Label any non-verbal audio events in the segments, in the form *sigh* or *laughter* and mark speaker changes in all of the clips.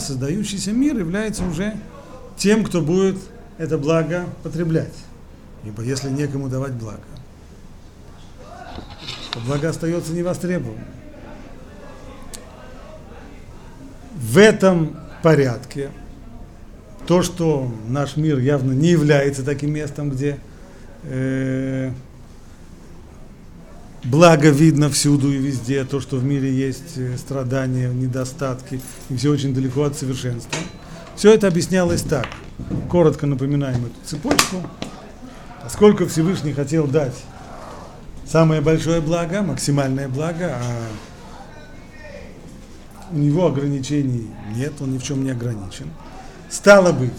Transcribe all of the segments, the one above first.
Speaker 1: создающийся мир является уже тем, кто будет это благо потреблять. Ибо если некому давать благо, то благо остается невостребованным. В этом порядке то, что наш мир явно не является таким местом, где э, благо видно всюду и везде, то, что в мире есть э, страдания, недостатки, и все очень далеко от совершенства. Все это объяснялось так. Коротко напоминаем эту цепочку. Поскольку Всевышний хотел дать самое большое благо, максимальное благо, а у него ограничений нет, он ни в чем не ограничен. Стало быть,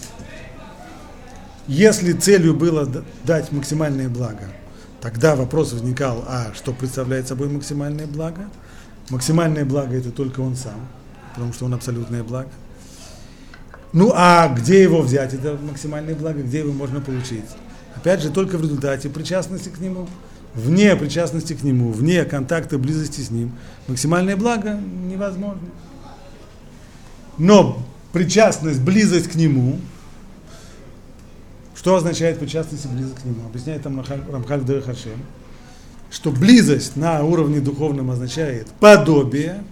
Speaker 1: если целью было дать максимальное благо, тогда вопрос возникал, а что представляет собой максимальное благо? Максимальное благо это только он сам, потому что он абсолютное благо. Ну а где его взять, это максимальное благо, где его можно получить? Опять же, только в результате причастности к нему, вне причастности к нему, вне контакта, близости с ним, максимальное благо невозможно. Но причастность, близость к нему, что означает причастность и близость к нему? Объясняет там Рамхаль Хашем, что близость на уровне духовном означает подобие,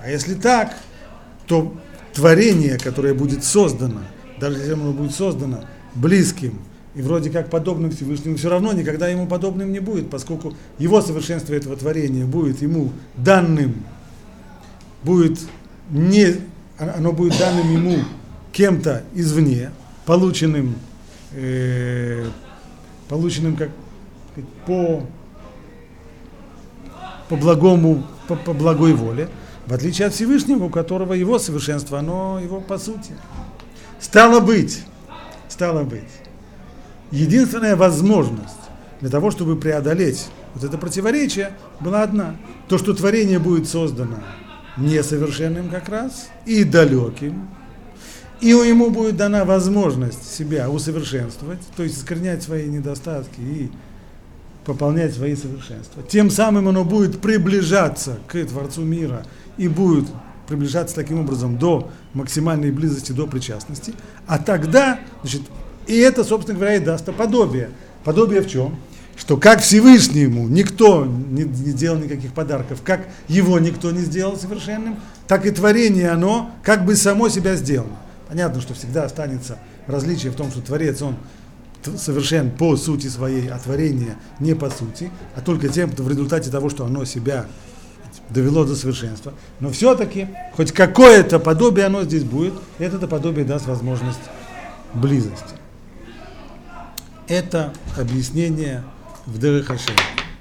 Speaker 1: а если так, то творение, которое будет создано, даже если оно будет создано близким и вроде как подобным Всевышнему, все равно никогда ему подобным не будет, поскольку его совершенство этого творения будет ему данным, будет не, оно будет данным ему кем-то извне, полученным, э, полученным как по, по благому, по, по благой воле, в отличие от Всевышнего, у которого его совершенство, оно его по сути. Стало быть, стало быть, единственная возможность для того, чтобы преодолеть вот это противоречие, была одна. То, что творение будет создано несовершенным как раз и далеким, и ему будет дана возможность себя усовершенствовать, то есть искоренять свои недостатки и пополнять свои совершенства. Тем самым оно будет приближаться к Творцу мира и будет приближаться таким образом до максимальной близости, до причастности. А тогда, значит, и это, собственно говоря, и даст подобие. Подобие в чем? Что как Всевышнему никто не, не делал никаких подарков, как его никто не сделал совершенным, так и творение оно как бы само себя сделано. Понятно, что всегда останется различие в том, что Творец, он совершен по сути своей, а творение не по сути, а только тем, в результате того, что оно себя довело до совершенства. Но все-таки хоть какое-то подобие оно здесь будет, и это подобие даст возможность близости. Это объяснение в Дерехаше.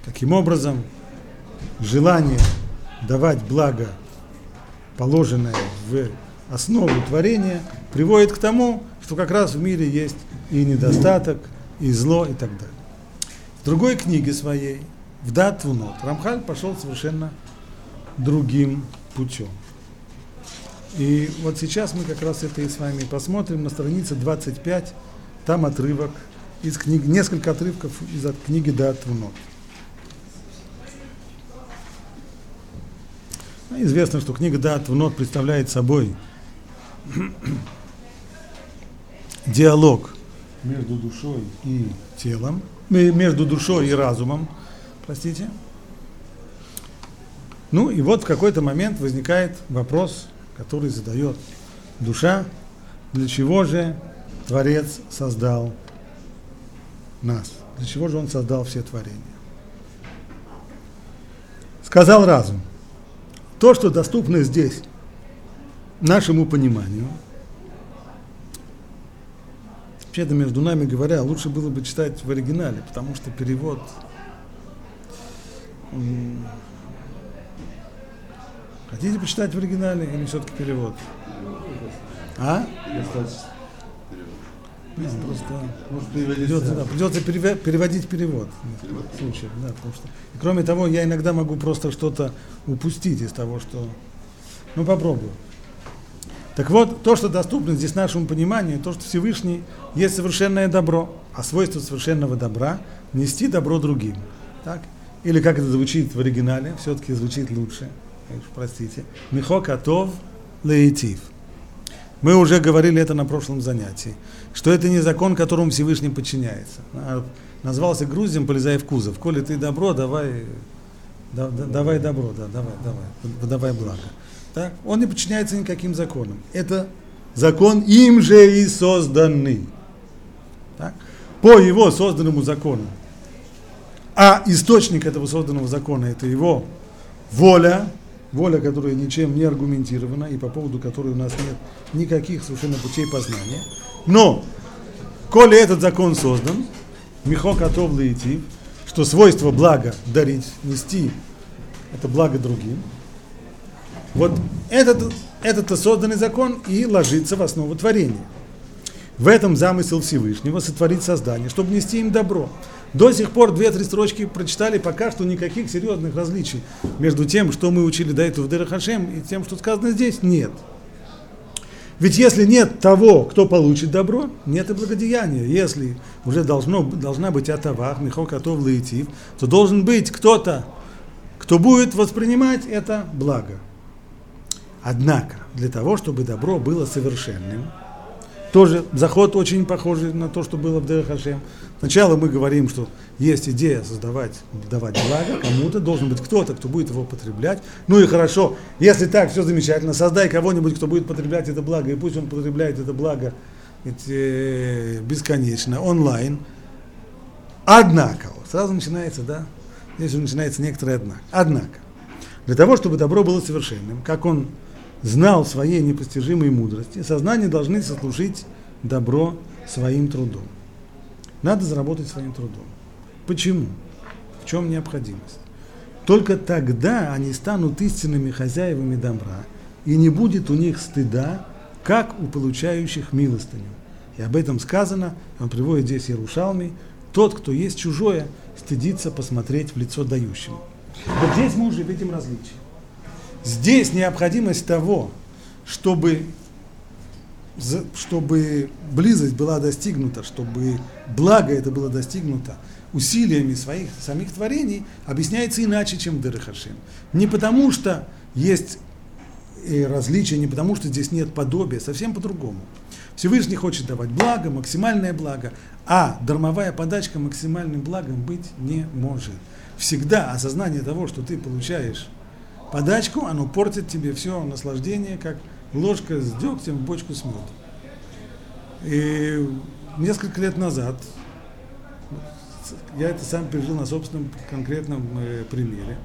Speaker 1: Таким образом, желание давать благо, положенное в основу творения, приводит к тому, что как раз в мире есть и недостаток, и зло, и так далее. В другой книге своей, в Дат Вунот, Рамхаль пошел совершенно другим путем. И вот сейчас мы как раз это и с вами посмотрим на странице 25, там отрывок из книги, несколько отрывков из от книги Дат Вунот. Ну, известно, что книга Дат Вунот представляет собой *clears throat* диалог между душой и телом, между душой и разумом, простите, ну и вот в какой-то момент возникает вопрос, который задает душа, для чего же Творец создал нас? Для чего же Он создал все творения? Сказал разум, то, что доступно здесь, нашему пониманию, вообще-то между нами говоря, лучше было бы читать в оригинале, потому что перевод Хотите почитать в оригинале или все-таки перевод? А? Нет, просто придется, да, придется переводить перевод. перевод. В случае, да, потому что, и кроме того, я иногда могу просто что-то упустить из того, что... Ну, попробую. Так вот, то, что доступно здесь нашему пониманию, то, что Всевышний есть совершенное добро, а свойство совершенного добра – нести добро другим. Так? Или как это звучит в оригинале, все-таки звучит лучше – простите, Михо Катов Леитив. Мы уже говорили это на прошлом занятии, что это не закон, которому Всевышний подчиняется. А назвался Грузием, полезай в кузов. Коли ты добро, давай, да, да, давай добро, да, давай, давай, давай благо. Так? Он не подчиняется никаким законам. Это закон им же и созданный. Так? По его созданному закону. А источник этого созданного закона это его воля, воля, которая ничем не аргументирована и по поводу которой у нас нет никаких совершенно путей познания. Но, коли этот закон создан, Михо Котов Лаитив, что свойство блага дарить, нести, это благо другим, вот этот, этот созданный закон и ложится в основу творения. В этом замысел Всевышнего сотворить создание, чтобы нести им добро. До сих пор две-три строчки прочитали, пока что никаких серьезных различий между тем, что мы учили до этого в Дерахашем, и тем, что сказано здесь, нет. Ведь если нет того, кто получит добро, нет и благодеяния. Если уже должно, должна быть атавах, михо котов лаитив, то должен быть кто-то, кто будет воспринимать это благо. Однако, для того, чтобы добро было совершенным, тоже заход очень похожий на то, что было в Дерехашем. Сначала мы говорим, что есть идея создавать, давать благо, кому-то должен быть кто-то, кто будет его потреблять. Ну и хорошо, если так, все замечательно, создай кого-нибудь, кто будет потреблять это благо, и пусть он потребляет это благо ведь, э, бесконечно, онлайн. Однако, сразу начинается, да, здесь уже начинается некоторое однако. Однако, для того, чтобы добро было совершенным, как он знал своей непостижимой мудрости, сознание должны сослужить добро своим трудом. Надо заработать своим трудом. Почему? В чем необходимость? Только тогда они станут истинными хозяевами добра, и не будет у них стыда, как у получающих милостыню. И об этом сказано, он приводит здесь Ярушалми, тот, кто есть чужое, стыдится посмотреть в лицо дающему. Вот здесь мы уже видим различие. Здесь необходимость того, чтобы, чтобы близость была достигнута, чтобы благо это было достигнуто усилиями своих самих творений, объясняется иначе, чем в Дерехашем. Не потому что есть э, различия, не потому что здесь нет подобия, совсем по-другому. Всевышний хочет давать благо, максимальное благо, а дармовая подачка максимальным благом быть не может. Всегда осознание того, что ты получаешь подачку, оно портит тебе все наслаждение, как ложка с дегтем в бочку с медом. И несколько лет назад, я это сам пережил на собственном конкретном э, примере,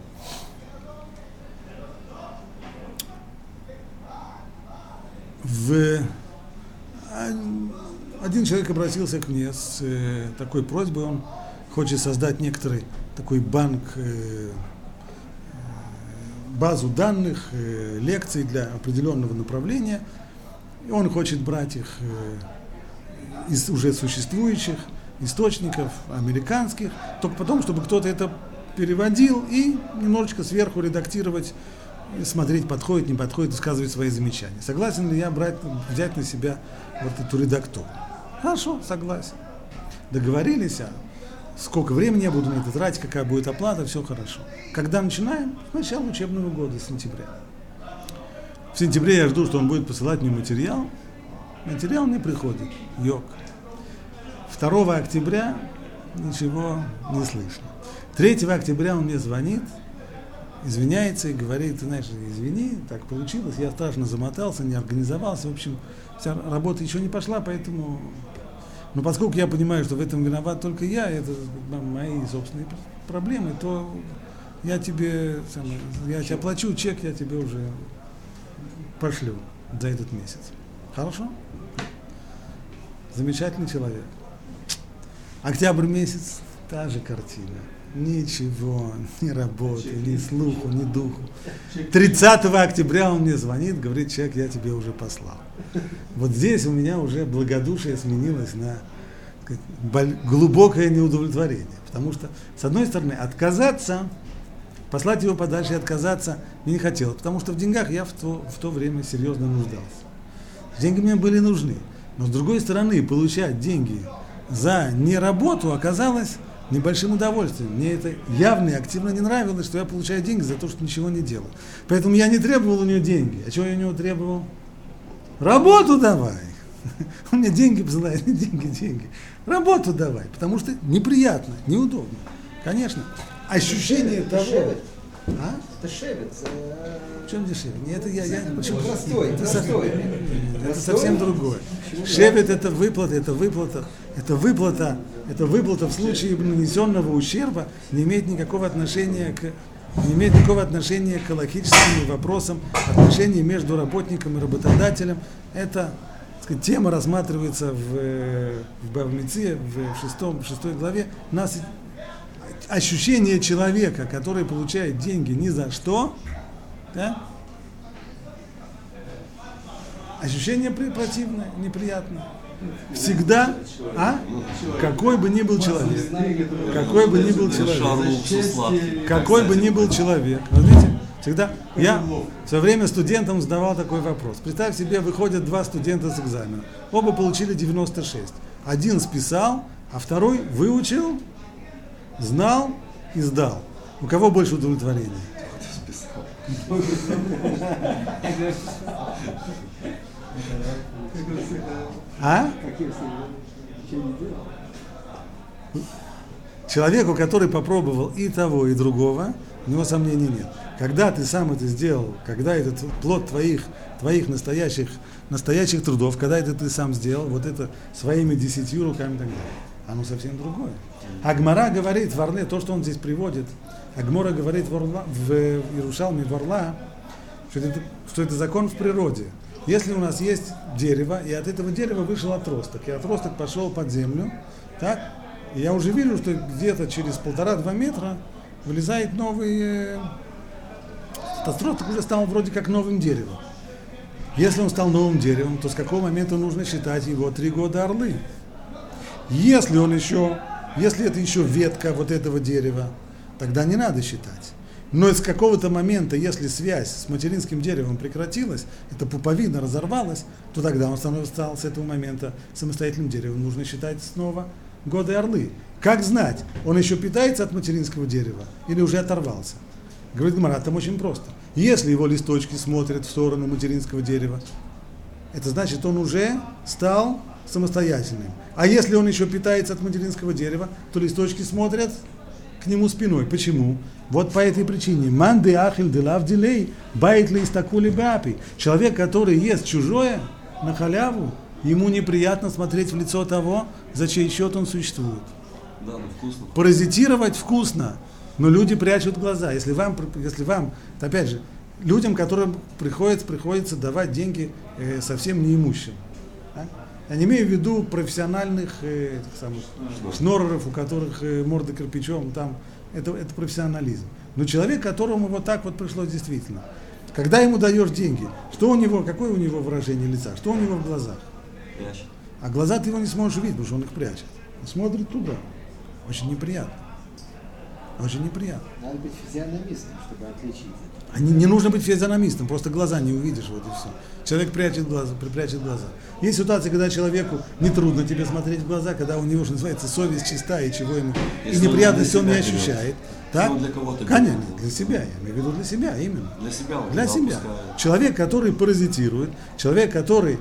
Speaker 1: в один человек обратился ко мне с э, такой просьбой, он хочет создать некоторый такой банк э, базу данных, э, лекций для определенного направления. И он хочет брать их э, из уже существующих источников, американских, только потом, чтобы кто-то это переводил и немножечко сверху редактировать, смотреть, подходит, не подходит, высказывать свои замечания. Согласен ли я брать, взять на себя вот эту редактуру? Хорошо, согласен. Договорились, а сколько времени я буду на это тратить, какая будет оплата, все хорошо. Когда начинаем? С начала учебного года, сентября. В сентябре я жду, что он будет посылать мне материал. Материал не приходит. Йог. 2 октября ничего не слышно. 3 октября он мне звонит, извиняется и говорит, ты знаешь, извини, так получилось, я страшно замотался, не организовался, в общем, вся работа еще не пошла, поэтому но поскольку я понимаю, что в этом виноват только я, это мои собственные проблемы, то я тебе, я тебе оплачу чек, я тебе уже пошлю за этот месяц. Хорошо? Замечательный человек. Октябрь месяц, та же картина. Ничего, *laughs* ни работы, ни слуху, ни духу. 30 октября он мне звонит, говорит, человек, я тебе уже послал. Вот здесь у меня уже благодушие сменилось на сказать, глубокое неудовлетворение. Потому что, с одной стороны, отказаться, послать его подальше и отказаться мне не хотелось, потому что в деньгах я в то, в то время серьезно нуждался. Деньги мне были нужны. Но с другой стороны, получать деньги за неработу оказалось небольшим удовольствием. Мне это явно и активно не нравилось, что я получаю деньги за то, что ничего не делаю. Поэтому я не требовал у нее деньги. А чего я у него требовал? Работу давай. *laughs* Он мне деньги посылает, *laughs* деньги, деньги. Работу давай, потому что неприятно, неудобно. Конечно, ощущение того...
Speaker 2: Шевет.
Speaker 1: А?
Speaker 2: Это шевет.
Speaker 1: В чем дешевле? Нет, это я, я почему
Speaker 2: Простой,
Speaker 1: это,
Speaker 2: простой.
Speaker 1: совсем, это совсем другое. Шевет это выплата, это выплата, это выплата, это выплата в случае нанесенного ущерба не имеет никакого отношения к не имеет никакого отношения к логическим вопросам отношений между работником и работодателем. Это сказать, тема рассматривается в, э, в Бавмице, в, шестом, в шестой главе. Нас ощущение человека, который получает деньги ни за что, да? ощущение противное, неприятное. Всегда, а? Какой бы ни был человек, какой бы ни был человек, какой бы ни был человек, видите, всегда, я в свое время студентам задавал такой вопрос. Представь себе, выходят два студента с экзамена, оба получили 96. Один списал, а второй выучил, знал и сдал. У кого больше удовлетворения? А? Человеку, который попробовал и того, и другого, у него сомнений нет. Когда ты сам это сделал, когда этот плод твоих, твоих настоящих, настоящих трудов, когда это ты сам сделал, вот это своими десятью руками и так далее, оно совсем другое. Агмара говорит в Орле, то, что он здесь приводит, Агмора говорит в, Орла, в Иерушалме, в Орла, что это, что это закон в природе. Если у нас есть дерево, и от этого дерева вышел отросток, и отросток пошел под землю, так, и я уже вижу, что где-то через полтора-два метра вылезает новый, э, этот отросток уже стал вроде как новым деревом. Если он стал новым деревом, то с какого момента нужно считать его три года орлы? Если он еще, если это еще ветка вот этого дерева, тогда не надо считать. Но с какого-то момента, если связь с материнским деревом прекратилась, эта пуповина разорвалась, то тогда он становится, с этого момента самостоятельным деревом. Нужно считать снова годы орлы. Как знать, он еще питается от материнского дерева или уже оторвался? Говорит Гмара, там очень просто. Если его листочки смотрят в сторону материнского дерева, это значит, он уже стал самостоятельным. А если он еще питается от материнского дерева, то листочки смотрят к нему спиной. Почему? Вот по этой причине. Манды ахиль делав дилей, байт ли истакули бапи. Человек, который ест чужое на халяву, ему неприятно смотреть в лицо того, за чей счет он существует.
Speaker 3: Да, ну вкусно.
Speaker 1: Паразитировать вкусно, но люди прячут глаза. Если вам, если вам, опять же, людям, которым приходится, приходится давать деньги э, совсем неимущим. да? Я не имею в виду профессиональных э, этих самых шнореров, у которых э, морды кирпичом, там, это, это профессионализм. Но человек, которому вот так вот пришлось действительно. Когда ему даешь деньги, что у него, какое у него выражение лица, что у него в глазах?
Speaker 3: Прячет.
Speaker 1: А глаза ты его не сможешь увидеть, потому что он их прячет. Он смотрит туда. Очень неприятно. Очень неприятно.
Speaker 2: Надо быть физиономистом, чтобы отличить это.
Speaker 1: А не, не нужно быть физиономистом, просто глаза не увидишь, вот и все. Человек прячет глаза, прячет глаза. Есть ситуация, когда человеку нетрудно тебе смотреть в глаза, когда у него, что называется, совесть чистая, и чего ему, и неприятности
Speaker 3: для
Speaker 1: он не
Speaker 3: берет.
Speaker 1: ощущает. Так?
Speaker 3: он для кого-то
Speaker 1: Конечно,
Speaker 3: берет.
Speaker 1: для себя, я имею в виду для себя именно.
Speaker 3: Для себя он
Speaker 1: Для себя.
Speaker 3: опускает.
Speaker 1: Человек, который паразитирует, человек, который,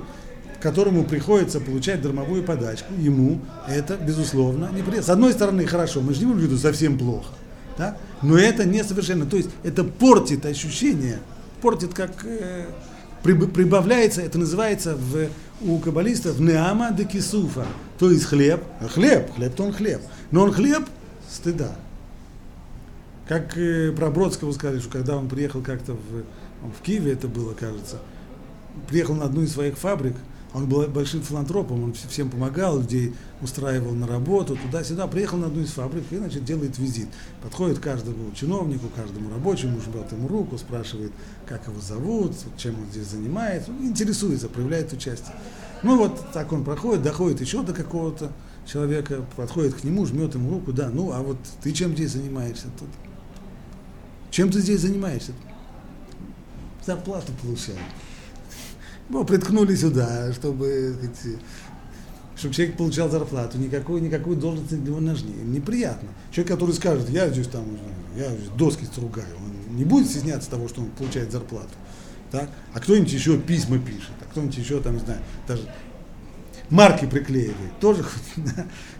Speaker 1: которому приходится получать дармовую подачку, ему это, безусловно, неприятно. С одной стороны, хорошо, мы же не виду совсем плохо, да? но это несовершенно. То есть это портит ощущение, портит как э, приб- прибавляется, это называется в, у каббалистов неама де кисуфа, то есть хлеб, хлеб, хлеб-то он хлеб, но он хлеб стыда. Как э, про Бродского сказали, что когда он приехал как-то в, в Киеве, это было, кажется, приехал на одну из своих фабрик, он был большим филантропом, он вс- всем помогал, людей устраивал на работу, туда-сюда, приехал на одну из фабрик и, значит, делает визит. Подходит каждому чиновнику, каждому рабочему, жмет ему руку, спрашивает, как его зовут, чем он здесь занимается, ну, интересуется, проявляет участие. Ну вот так он проходит, доходит еще до какого-то человека, подходит к нему, жмет ему руку, да, ну а вот ты чем здесь занимаешься тут? Чем ты здесь занимаешься? Зарплату получаю. Ну, приткнули сюда, чтобы, сказать, чтобы человек получал зарплату, никакой, никакой должности для него нужнее. Неприятно. Человек, который скажет, я здесь там, я здесь доски стругаю, он не будет стесняться того, что он получает зарплату. Так? А кто-нибудь еще письма пишет, а кто-нибудь еще там, не знаю, даже марки приклеивает, тоже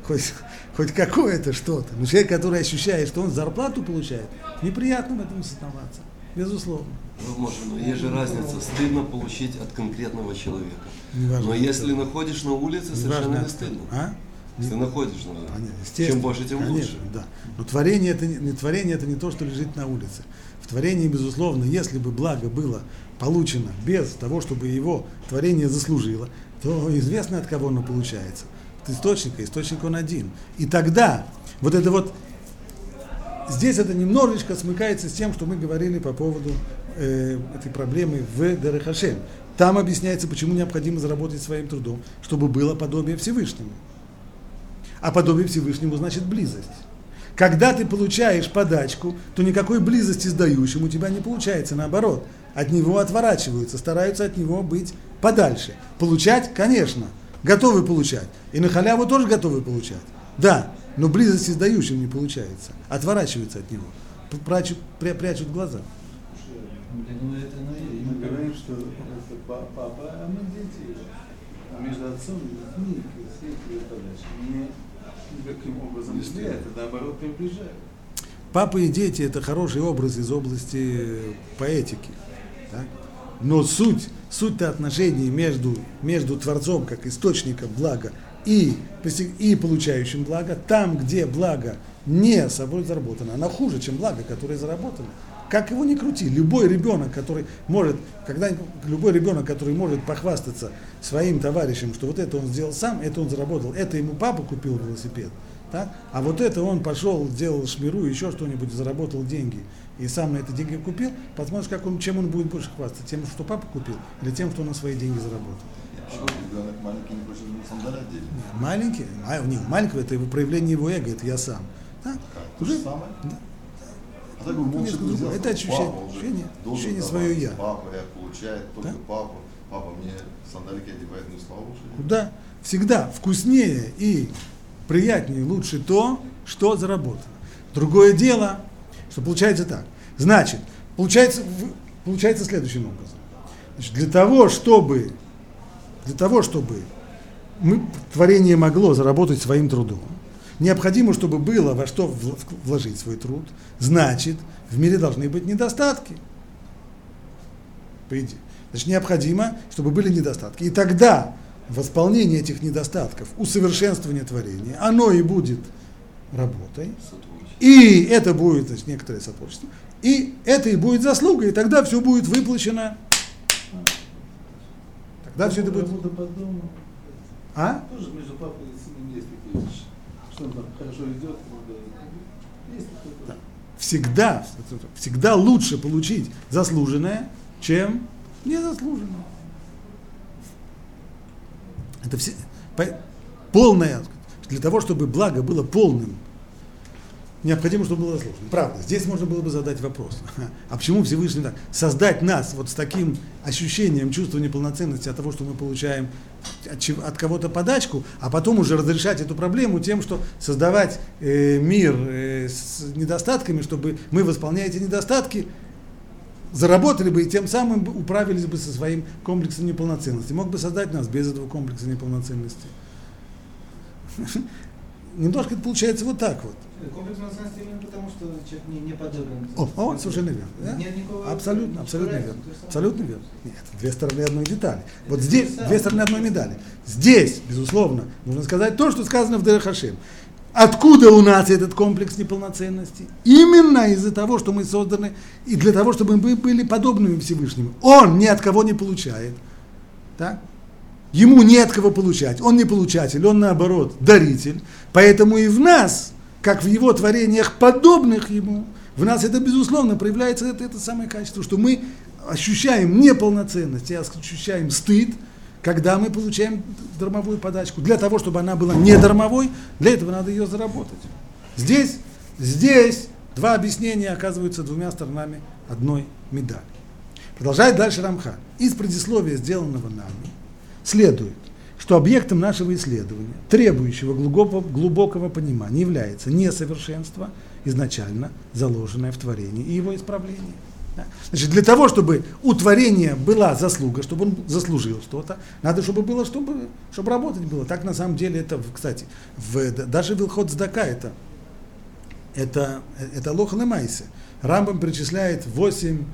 Speaker 1: хоть, *laughs* хоть, какое-то что-то. Но человек, который ощущает, что он зарплату получает, неприятно в этом сознаваться, безусловно.
Speaker 3: Ну, может, но есть же разница. Стыдно получить от конкретного человека.
Speaker 1: Неважно,
Speaker 3: Но если
Speaker 1: кого.
Speaker 3: находишь на улице, совершенно не
Speaker 1: от
Speaker 3: стыдно.
Speaker 1: А?
Speaker 3: Если находишь на
Speaker 1: естественно.
Speaker 3: Чем больше, тем
Speaker 1: Конечно,
Speaker 3: лучше.
Speaker 1: Да. Но творение это, не, не творение это не то, что лежит на улице. В творении, безусловно, если бы благо было получено без того, чтобы его творение заслужило, то известно, от кого оно получается. От источника, источник он один. И тогда вот это вот здесь это немножечко смыкается с тем, что мы говорили по поводу э, этой проблемы в Дерехашем. Там объясняется, почему необходимо заработать своим трудом, чтобы было подобие Всевышнему. А подобие Всевышнему значит близость. Когда ты получаешь подачку, то никакой близости с дающим у тебя не получается, наоборот. От него отворачиваются, стараются от него быть подальше. Получать, конечно, готовы получать. И на халяву тоже готовы получать. Да, но близости с дающим не получается. Отворачиваются от него. Прячут, пря- прячут глаза.
Speaker 2: Ну, это, и
Speaker 4: Мы говорим, что это па- папа, а мы дети. А между отцом и детьми эти подачи не никаким образом не влияет, а наоборот приближает.
Speaker 1: Папа и дети это хороший образ из области поэтики. так? Но суть, суть-то отношений между, между Творцом, как источником блага, и, и получающим благо, там, где благо не собой заработано, оно хуже, чем благо, которое заработано. Как его ни крути, любой ребенок, который может, когда любой ребенок, который может похвастаться своим товарищем, что вот это он сделал сам, это он заработал, это ему папа купил велосипед, так? а вот это он пошел, сделал шмиру, еще что-нибудь, заработал деньги и сам на эти деньги купил, посмотришь, как он, чем он будет больше хвастаться, тем, что папа купил, или тем, что он на свои деньги заработал.
Speaker 5: Что ребенок маленький не хочет на сандали?
Speaker 1: Маленький, а, не, маленького это его проявление его эго, это я сам.
Speaker 5: Как? То же самое? А так бы молча
Speaker 1: Конечно,
Speaker 5: бы взял,
Speaker 1: другое. Это ощущение-
Speaker 5: папа
Speaker 1: ощущение- ощущение свое я.
Speaker 5: Папа, я получает только
Speaker 1: Да?
Speaker 5: папа. Папа мне сандалики одевает, ну слава Богу.
Speaker 1: Куда? Всегда вкуснее и приятнее, лучше то, что заработано. Другое дело, что получается так. Значит, получается, получается следующим образом. Значит, для того, чтобы, для того, чтобы мы, творение могло заработать своим трудом, необходимо, чтобы было во что вл- вложить свой труд, значит, в мире должны быть недостатки. По идее. Значит, необходимо, чтобы были недостатки. И тогда восполнение этих недостатков, усовершенствование творения, оно и будет работой. И это будет значит, некоторое сотворчество. И это и будет заслуга, и тогда все будет выплачено. Тогда все это будет. А?
Speaker 4: Тоже между папой и сыном есть такие вещи. Что он там хорошо идет, есть.
Speaker 1: Всегда, всегда лучше получить заслуженное, чем незаслуженное. Это все, по- полное, для того, чтобы благо было полным, необходимо, чтобы было заслужено. Правда, здесь можно было бы задать вопрос. *laughs* А почему Всевышний так? Создать нас вот с таким ощущением чувства неполноценности от того, что мы получаем от, кого-то подачку, а потом уже разрешать эту проблему тем, что создавать э, мир э, с недостатками, чтобы мы, восполняя эти недостатки, заработали бы и тем самым управились бы со своим комплексом неполноценности. Мог бы создать нас без этого комплекса неполноценности. *laughs* Немножко это получается вот так вот.
Speaker 2: Комплекс национальности именно потому, что человек не, не подобен.
Speaker 1: О, о, совершенно верно. да?
Speaker 2: Нет никакого-
Speaker 1: Абсолютно, абсолютно
Speaker 2: разницы,
Speaker 1: верно. Абсолютно верно. Нет, две стороны одной детали. Вот
Speaker 2: Это
Speaker 1: здесь
Speaker 2: то же самое.
Speaker 1: две стороны одной медали. Здесь, безусловно, нужно сказать то, что сказано в Дерехашем. Откуда у нас этот комплекс неполноценности? Именно из-за того, что мы созданы, и для того, чтобы мы были подобными Всевышнему. Он ни от кого не получает. Так? Ему не от кого получать. Он не получатель, он наоборот даритель. Поэтому и в нас, как в его творениях, подобных ему, в нас это безусловно проявляется это, это самое качество, что мы ощущаем неполноценность, и ощущаем стыд, когда мы получаем дармовую подачку. Для того, чтобы она была не дармовой, для этого надо ее заработать. Здесь, здесь два объяснения оказываются двумя сторонами одной медали. Продолжает дальше Рамхан. Из предисловия, сделанного нами, следует, что объектом нашего исследования, требующего глубокого, глубокого понимания, является несовершенство, изначально заложенное в творении и его исправление. Значит, для того, чтобы у творения была заслуга, чтобы он заслужил что-то, надо, чтобы было, чтобы, чтобы работать было. Так на самом деле это, кстати, в, даже Вилхот Здака это, это, это лоха майсе. Рамбам перечисляет 8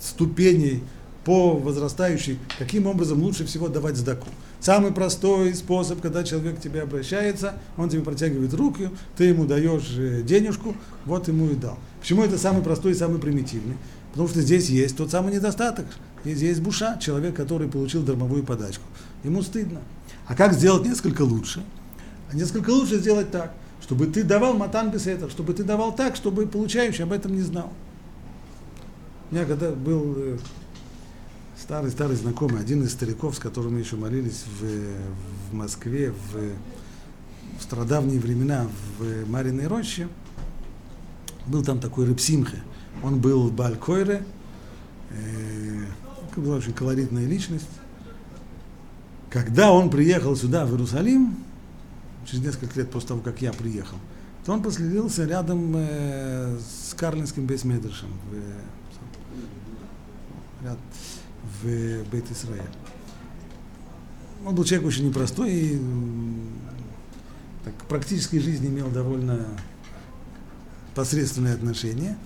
Speaker 1: ступеней по возрастающей, каким образом лучше всего давать сдаку. Самый простой способ, когда человек к тебе обращается, он тебе протягивает руку, ты ему даешь э, денежку, вот ему и дал. Почему это самый простой и самый примитивный? Потому что здесь есть тот самый недостаток. Здесь есть буша, человек, который получил дармовую подачку. Ему стыдно. А как сделать несколько лучше? А несколько лучше сделать так, чтобы ты давал матан без этого, чтобы ты давал так, чтобы получающий об этом не знал. У меня когда был э, старый-старый знакомый, один из стариков, с которым мы еще молились в, в Москве в, в страдавние времена в Мариной роще, был там такой Репсимхе. Он был Балькойре, э, была очень колоритная личность. Когда он приехал сюда, в Иерусалим, через несколько лет после того, как я приехал, то он поселился рядом э, с Карлинским Бейсмедершем, ряд, в Бейт Исраэль. Он был человек очень непростой и так, к практической жизни имел довольно посредственное отношение.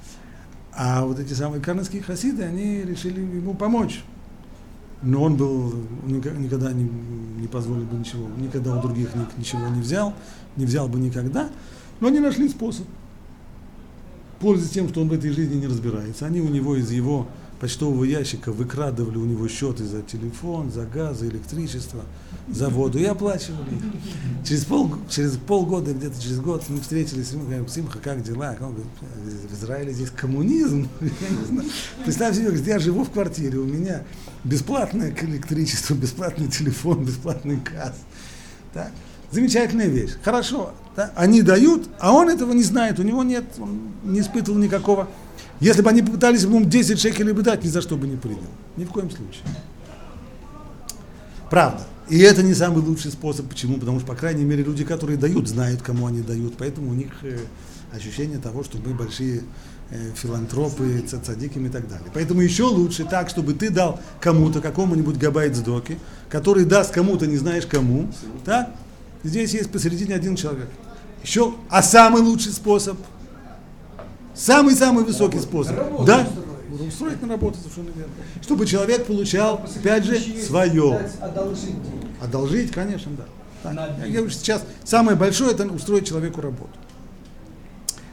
Speaker 1: А вот эти самые карнские хасиды, они решили ему помочь. Но он был, никогда не, не позволил бы ничего, никогда у других ничего не взял, не взял бы никогда. Но они нашли способ. Пользуясь тем, что он в этой жизни не разбирается, они у него из его почтового ящика выкрадывали у него счеты за телефон, за газ, за электричество, за воду и оплачивали их. Через, пол, через полгода, где-то через год мы встретились, мы говорим, Симха, как дела? Он говорит, в Израиле здесь коммунизм. *laughs* Представьте себе, я живу в квартире, у меня бесплатное электричество, бесплатный телефон, бесплатный газ. Так? Замечательная вещь. Хорошо. Да? Они дают, а он этого не знает, у него нет, он не испытывал никакого если бы они попытались ему 10 шекелей бы дать, ни за что бы не принял. Ни в коем случае. Правда. И это не самый лучший способ. Почему? Потому что, по крайней мере, люди, которые дают, знают, кому они дают. Поэтому у них э, ощущение того, что мы большие э, филантропы, цадиками и так далее. Поэтому еще лучше так, чтобы ты дал кому-то, какому-нибудь габайт-сдоке, который даст кому-то, не знаешь кому. Так? Здесь есть посередине один человек. Еще, а самый лучший способ – Самый-самый высокий способ.
Speaker 2: Работу
Speaker 1: да?
Speaker 2: устроить.
Speaker 1: Устроить на работу, совершенно верно. Чтобы человек получал, опять же, свое.
Speaker 2: Одолжить денег.
Speaker 1: Одолжить, конечно, да. Так.
Speaker 2: На
Speaker 1: Я говорю, сейчас самое большое это устроить человеку работу.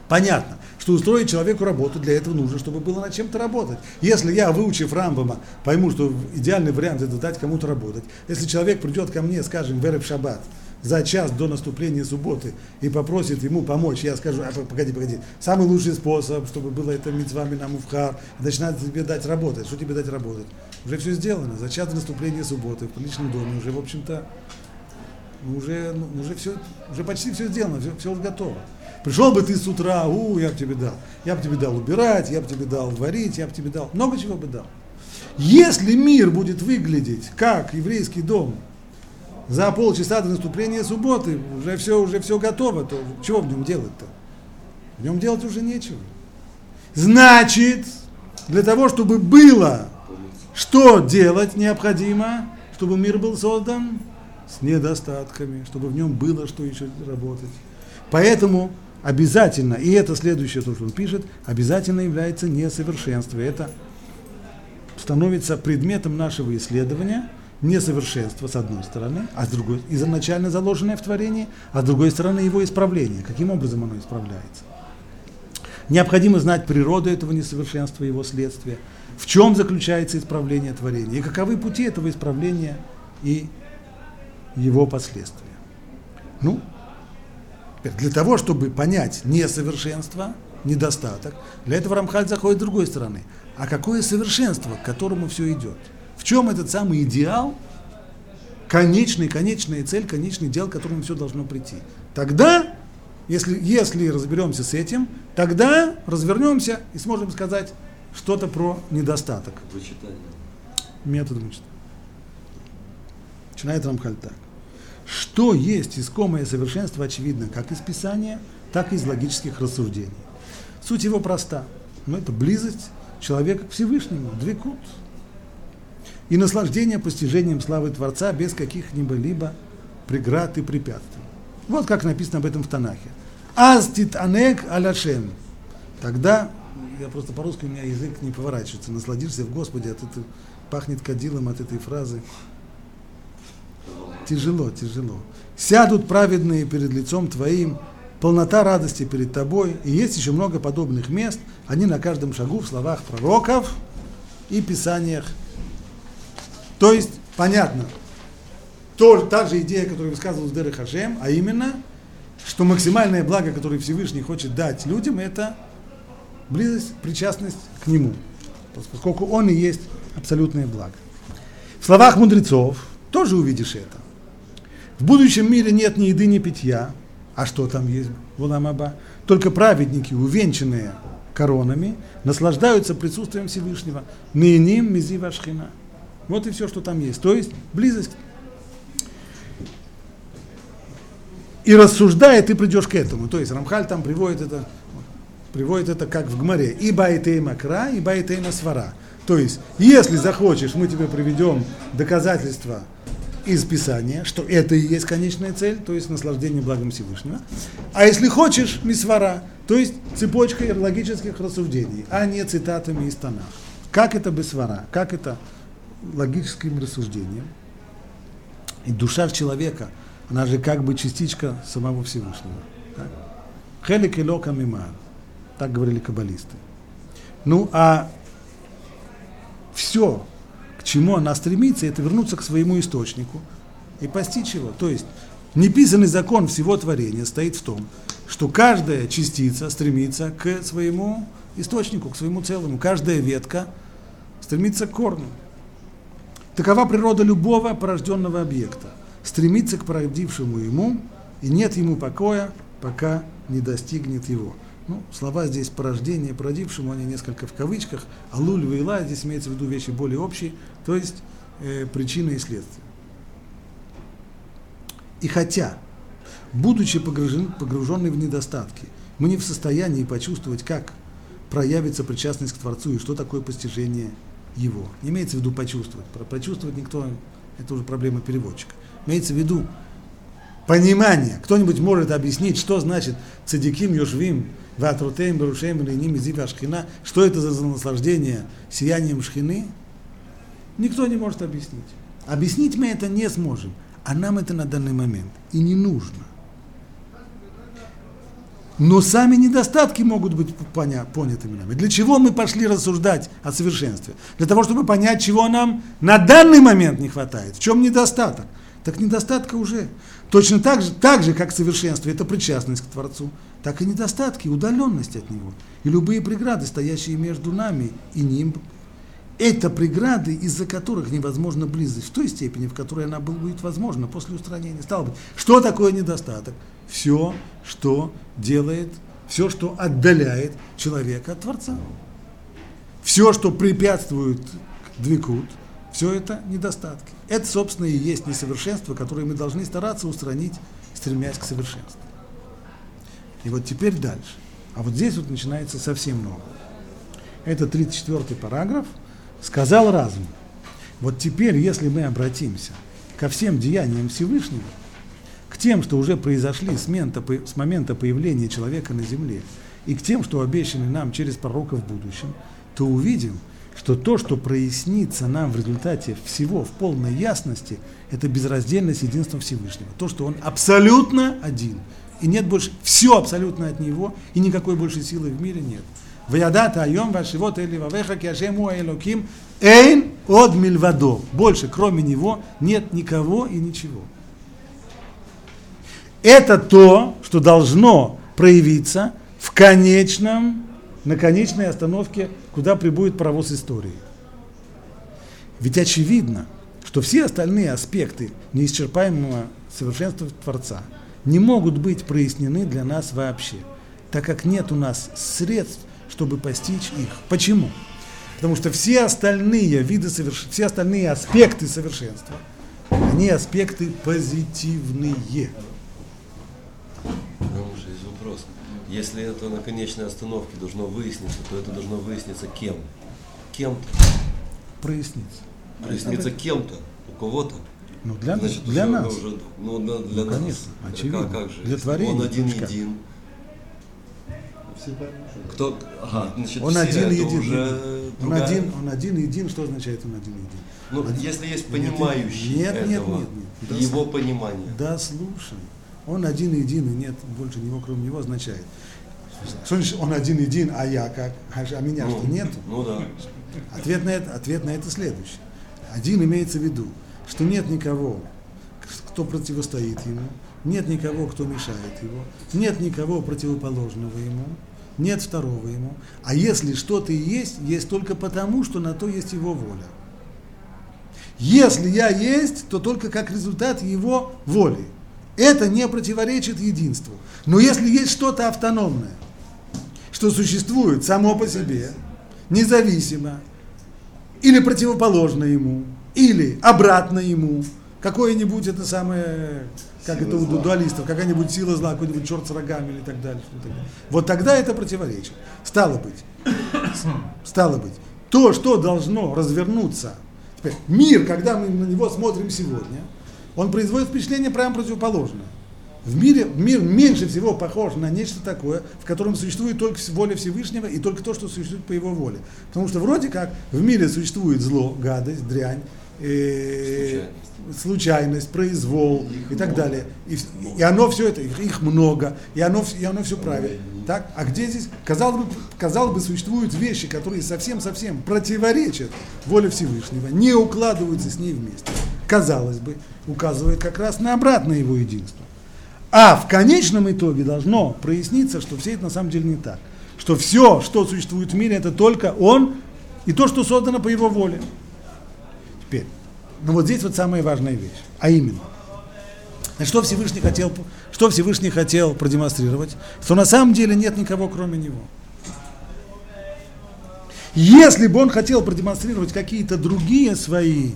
Speaker 1: Понятно, что устроить человеку работу, для этого нужно, чтобы было над чем-то работать. Если я, выучив Рамбама, пойму, что идеальный вариант это дать кому-то работать, если человек придет ко мне, скажем, в Эреб Шаббат, за час до наступления субботы и попросит ему помочь, я скажу, а, погоди, погоди, самый лучший способ, чтобы было это митцвами на муфхар, начинает тебе дать работать. Что тебе дать работать? Уже все сделано. За час до наступления субботы в приличном доме уже, в общем-то, уже, ну, уже, все, уже почти все сделано, все, все уже готово. Пришел бы ты с утра, у, я бы тебе дал. Я бы тебе дал убирать, я бы тебе дал варить, я бы тебе дал, много чего бы дал. Если мир будет выглядеть как еврейский дом, за полчаса до наступления субботы уже все, уже все готово, то чего в нем делать-то? В нем делать уже нечего. Значит, для того, чтобы было что делать необходимо, чтобы мир был создан с недостатками, чтобы в нем было что еще работать. Поэтому обязательно, и это следующее, то, что он пишет, обязательно является несовершенство. Это становится предметом нашего исследования – несовершенство, с одной стороны, а с другой, изначально заложенное в творении, а с другой стороны его исправление. Каким образом оно исправляется? Необходимо знать природу этого несовершенства, его следствия, в чем заключается исправление творения, и каковы пути этого исправления и его последствия. Ну, для того, чтобы понять несовершенство, недостаток, для этого Рамхаль заходит с другой стороны. А какое совершенство, к которому все идет – чем этот самый идеал, конечный, конечная цель, конечный идеал, к которому все должно прийти. Тогда, если, если разберемся с этим, тогда развернемся и сможем сказать что-то про недостаток.
Speaker 3: Вычитание.
Speaker 1: Метод вычета. Начинает Рамхаль так. Что есть искомое совершенство, очевидно, как из Писания, так и из логических рассуждений. Суть его проста. Но это близость человека к Всевышнему, двикут. И наслаждение постижением славы Творца без каких-либо либо преград и препятствий. Вот как написано об этом в Танахе. Астит анек аляшем. Тогда, я просто по-русски у меня язык не поворачивается, насладишься в Господе, от этого, пахнет кадилом от этой фразы. Тяжело, тяжело. Сядут праведные перед лицом Твоим, полнота радости перед Тобой. И есть еще много подобных мест. Они на каждом шагу в словах пророков и писаниях. То есть, понятно, то, та же идея, которую высказывал Деры Хашем, а именно, что максимальное благо, которое Всевышний хочет дать людям, это близость, причастность к Нему, поскольку Он и есть абсолютное благо. В словах мудрецов тоже увидишь это. В будущем мире нет ни еды, ни питья. А что там есть в Уламаба? Только праведники, увенчанные коронами, наслаждаются присутствием Всевышнего. Ныним мизи вашхина. Вот и все, что там есть. То есть близость. И рассуждая, ты придешь к этому. То есть Рамхаль там приводит это, приводит это как в Гмаре. И байтей макра, и байтей свара. То есть, если захочешь, мы тебе приведем доказательства из Писания, что это и есть конечная цель, то есть наслаждение благом Всевышнего. А если хочешь, мисвара, то есть цепочкой логических рассуждений, а не цитатами из Танах. Как это бесвара? Как это логическим рассуждением? И душа человека, она же как бы частичка самого Всевышнего. Хелик и лока мимар. Так говорили каббалисты. Ну, а все, к чему она стремится, это вернуться к своему источнику и постичь его. То есть неписанный закон всего творения стоит в том, что каждая частица стремится к своему источнику, к своему целому. Каждая ветка стремится к корню. Такова природа любого порожденного объекта. Стремится к породившему ему, и нет ему покоя, пока не достигнет его. Ну, слова здесь порождение, породившему, они несколько в кавычках, а луль вейла, здесь имеется в виду вещи более общие, то есть э, причины и следствия. И хотя, будучи погружен, погруженный в недостатки, мы не в состоянии почувствовать, как проявится причастность к Творцу и что такое постижение Его. Имеется в виду почувствовать. Про почувствовать никто, это уже проблема переводчика. Имеется в виду понимание. Кто-нибудь может объяснить, что значит цадиким юшвим, ватрутеем, барушеем, рейним, изива шхина, что это за наслаждение сиянием шхины? Никто не может объяснить. Объяснить мы это не сможем, а нам это на данный момент и не нужно. Но сами недостатки могут быть поня- понятыми нами. Для чего мы пошли рассуждать о совершенстве? Для того, чтобы понять, чего нам на данный момент не хватает, в чем недостаток. Так недостатка уже. Точно так же, так же, как совершенство – это причастность к Творцу, так и недостатки, удаленность от Него. И любые преграды, стоящие между нами и Ним, это преграды, из-за которых невозможна близость в той степени, в которой она будет возможна после устранения. Стало быть, что такое недостаток? Все, что делает, все, что отдаляет человека от Творца. Все, что препятствует двикут, все это недостатки. Это, собственно, и есть несовершенство, которое мы должны стараться устранить, стремясь к совершенству. И вот теперь дальше. А вот здесь вот начинается совсем много. Это 34-й параграф. Сказал разум. Вот теперь, если мы обратимся ко всем деяниям Всевышнего, к тем, что уже произошли с момента, с момента появления человека на земле, и к тем, что обещаны нам через пророка в будущем, то увидим, что то, что прояснится нам в результате всего в полной ясности, это безраздельность единства Всевышнего. То, что он абсолютно один. И нет больше, все абсолютно от него, и никакой больше силы в мире нет. Ваядата айом вашивот эли вавеха киашему элоким эйн от мильвадо. Больше, кроме него, нет никого и ничего. Это то, что должно проявиться в конечном, на конечной остановке, куда прибудет паровоз истории. Ведь очевидно, что все остальные аспекты неисчерпаемого совершенства Творца не могут быть прояснены для нас вообще, так как нет у нас средств, чтобы постичь их. Почему? Потому что все остальные виды соверш... все остальные аспекты совершенства, они аспекты позитивные.
Speaker 3: Но уже есть вопрос. Если это на конечной остановке должно выясниться, то это должно выясниться кем? кем-то.
Speaker 1: Прояснится.
Speaker 3: Прояснится кем-то, у кого-то.
Speaker 1: Ну, для, нас,
Speaker 3: Значит,
Speaker 1: для
Speaker 3: уже-
Speaker 1: нас.
Speaker 3: уже- ну, на- для
Speaker 1: Ну,
Speaker 3: нас.
Speaker 1: конечно, очевидно.
Speaker 3: Как, как же?
Speaker 1: Для творения,
Speaker 3: Он один
Speaker 1: как?
Speaker 3: един.
Speaker 5: Все поймут, что
Speaker 3: Кто? Ага, значит,
Speaker 1: Он один един.
Speaker 3: уже
Speaker 1: Он
Speaker 3: другая-
Speaker 1: один, он один един. Что означает он один един?
Speaker 3: Ну,
Speaker 1: Один-
Speaker 3: если есть
Speaker 1: Нет,
Speaker 3: понимающий
Speaker 1: нет, нет,
Speaker 3: этого,
Speaker 1: нет, нет. Да,
Speaker 3: его понимание.
Speaker 1: Да, слушай. Он один един, и нет больше него, кроме него, означает. Что значит он один един, а я как? А, а меня
Speaker 3: ну,
Speaker 1: что, нету?
Speaker 3: Ну да.
Speaker 1: Ответ на, это, ответ на это следующий. Один имеется в виду, что нет никого, кто противостоит ему, нет никого, кто мешает его, нет никого противоположного ему, нет второго ему. А если что-то и есть, есть только потому, что на то есть его воля. Если я есть, то только как результат его воли. Это не противоречит единству. Но если есть что-то автономное, что существует само по себе, независимо, или противоположно ему, или обратно ему, какое-нибудь это самое, как
Speaker 5: Сила
Speaker 1: это у
Speaker 5: зла.
Speaker 1: дуалистов, какая-нибудь сила зла, какой-нибудь черт с рогами или так далее. что-то такое. Вот тогда это противоречит. Стало быть, *coughs* стало быть, то, что должно развернуться. Теперь, мир, когда мы на него смотрим сегодня, он производит впечатление прямо противоположное. В мире мир меньше всего похож на нечто такое, в котором существует только воля Всевышнего и только то, что существует по его воле. Потому что вроде как в мире существует зло, гадость, дрянь, э, случайность, произвол и так далее. И, и оно все это, их, их много, и оно, и оно все правит. Так? А где здесь, казалось бы, казалось бы, существуют вещи, которые совсем-совсем противоречат воле Всевышнего, не укладываются с ней вместе. Казалось бы, указывает как раз на обратное его единство. А в конечном итоге должно проясниться, что все это на самом деле не так. Что все, что существует в мире, это только он и то, что создано по его воле. Теперь, ну вот здесь вот самая важная вещь, а именно, что Всевышний хотел, что Всевышний хотел продемонстрировать, что на самом деле нет никого, кроме него. Если бы он хотел продемонстрировать какие-то другие свои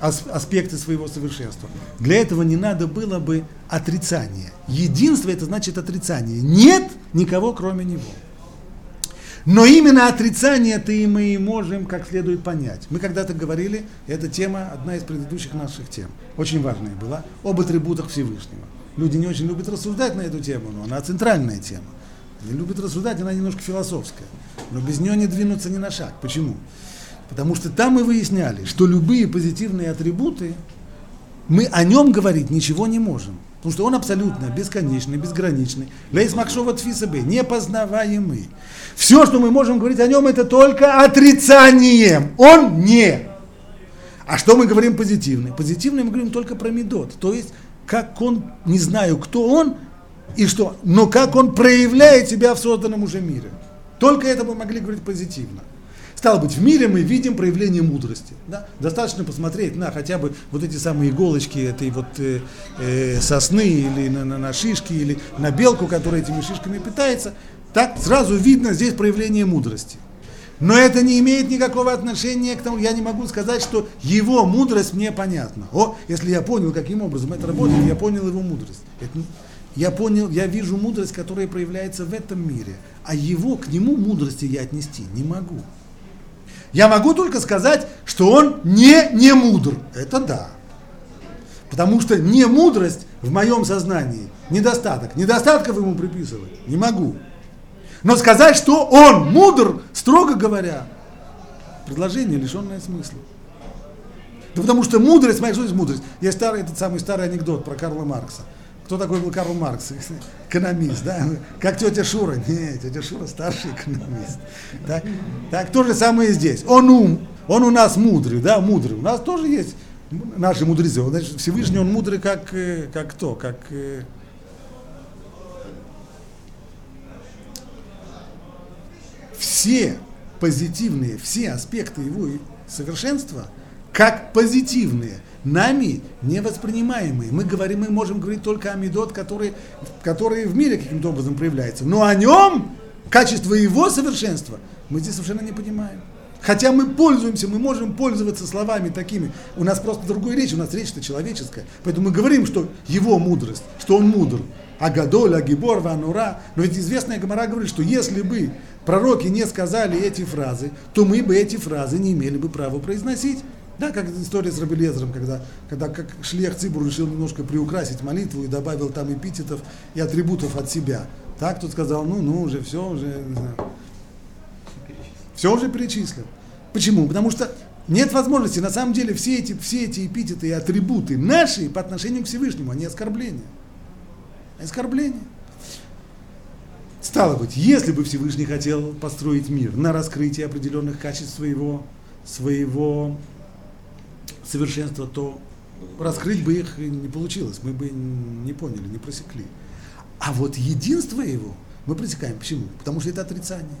Speaker 1: аспекты своего совершенства. Для этого не надо было бы отрицания. Единство это значит отрицание. Нет никого кроме него. Но именно отрицание-то и мы и можем как следует понять. Мы когда-то говорили, эта тема одна из предыдущих наших тем, очень важная была, об атрибутах Всевышнего. Люди не очень любят рассуждать на эту тему, но она центральная тема. Они любят рассуждать, она немножко философская. Но без нее не двинуться ни на шаг. Почему? Потому что там мы выясняли, что любые позитивные атрибуты, мы о нем говорить ничего не можем. Потому что он абсолютно бесконечный, безграничный. Лейс Макшова Тфисабе, непознаваемый. Все, что мы можем говорить о нем, это только отрицанием. Он не. А что мы говорим позитивный? Позитивный мы говорим только про медот. То есть, как он, не знаю, кто он, и что, но как он проявляет себя в созданном уже мире. Только это мы могли говорить позитивно. Стало быть, в мире мы видим проявление мудрости. Да? Достаточно посмотреть на хотя бы вот эти самые иголочки этой вот э, э, сосны или на, на, на шишки, или на белку, которая этими шишками питается. Так сразу видно здесь проявление мудрости. Но это не имеет никакого отношения к тому, я не могу сказать, что его мудрость мне понятна. О, если я понял, каким образом это работает, я понял его мудрость. Это, я понял, я вижу мудрость, которая проявляется в этом мире, а его, к нему мудрости я отнести не могу. Я могу только сказать, что он не не мудр. Это да. Потому что не мудрость в моем сознании недостаток. Недостатков ему приписывать не могу. Но сказать, что он мудр, строго говоря, предложение, лишенное смысла. Да потому что мудрость, моя есть мудрость? Есть старый, этот самый старый анекдот про Карла Маркса. Кто такой был Карл Маркс? Экономист, да? Как тетя Шура? Нет, тетя Шура старший экономист. Так, так то же самое и здесь. Он ум, он у нас мудрый, да, мудрый. У нас тоже есть наши мудрецы. Значит, Всевышний он мудрый, как, э, как кто? Как, э, все позитивные, все аспекты его совершенства, как позитивные, нами невоспринимаемые. Мы говорим, мы можем говорить только о медот, который, который в мире каким-то образом проявляется. Но о нем, качество его совершенства, мы здесь совершенно не понимаем. Хотя мы пользуемся, мы можем пользоваться словами такими. У нас просто другой речь, у нас речь-то человеческая. Поэтому мы говорим, что его мудрость, что он мудр. Агадоль, Агибор, Ванура. Но ведь известная Гамара говорит, что если бы пророки не сказали эти фразы, то мы бы эти фразы не имели бы права произносить. Да, как история с Рабелезером, когда, когда как Шлех Цибур решил немножко приукрасить молитву и добавил там эпитетов и атрибутов от себя. Так тут сказал, ну, ну, уже все, уже, не знаю. Все уже перечислил. Почему? Потому что нет возможности, на самом деле, все эти, все эти эпитеты и атрибуты наши по отношению к Всевышнему, они оскорбления. Оскорбления. Стало быть, если бы Всевышний хотел построить мир на раскрытие определенных качеств своего, своего совершенства, то раскрыть бы их не получилось, мы бы не поняли, не просекли. А вот единство его мы пресекаем. Почему? Потому что это отрицание.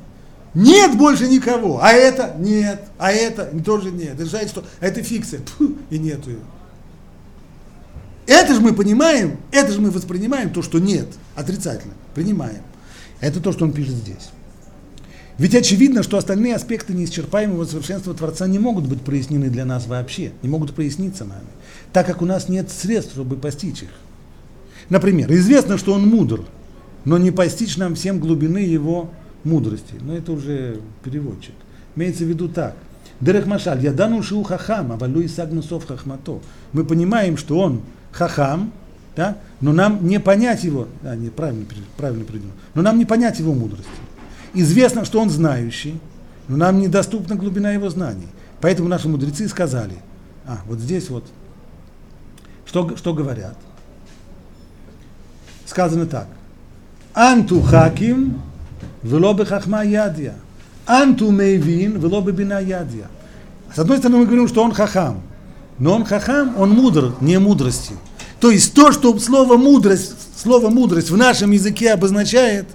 Speaker 1: Нет больше никого, а это нет, а это тоже нет. Это значит, что это фикция, Тьфу, и нету ее. Это же мы понимаем, это же мы воспринимаем то, что нет, отрицательно, принимаем. Это то, что он пишет здесь. Ведь очевидно, что остальные аспекты неисчерпаемого совершенства Творца не могут быть прояснены для нас вообще, не могут проясниться нами, так как у нас нет средств, чтобы постичь их. Например, известно, что он мудр, но не постичь нам всем глубины его мудрости. Но это уже переводчик. Имеется в виду так. Дерех Машаль, я дану шиу хахам, а валу и сагнусов хахмато. Мы понимаем, что он хахам, да, но нам не понять его, а, не, правильно, правильно придумал, но нам не понять его мудрости. Известно, что он знающий, но нам недоступна глубина его знаний. Поэтому наши мудрецы сказали, а, вот здесь вот, что, что говорят? Сказано так. Анту хаким, вело хахма ядья. Анту мейвин, вело бина ядья. С одной стороны, мы говорим, что он хахам. Но он хахам, он мудр, не мудростью. То есть то, что слово мудрость, слово мудрость в нашем языке обозначает,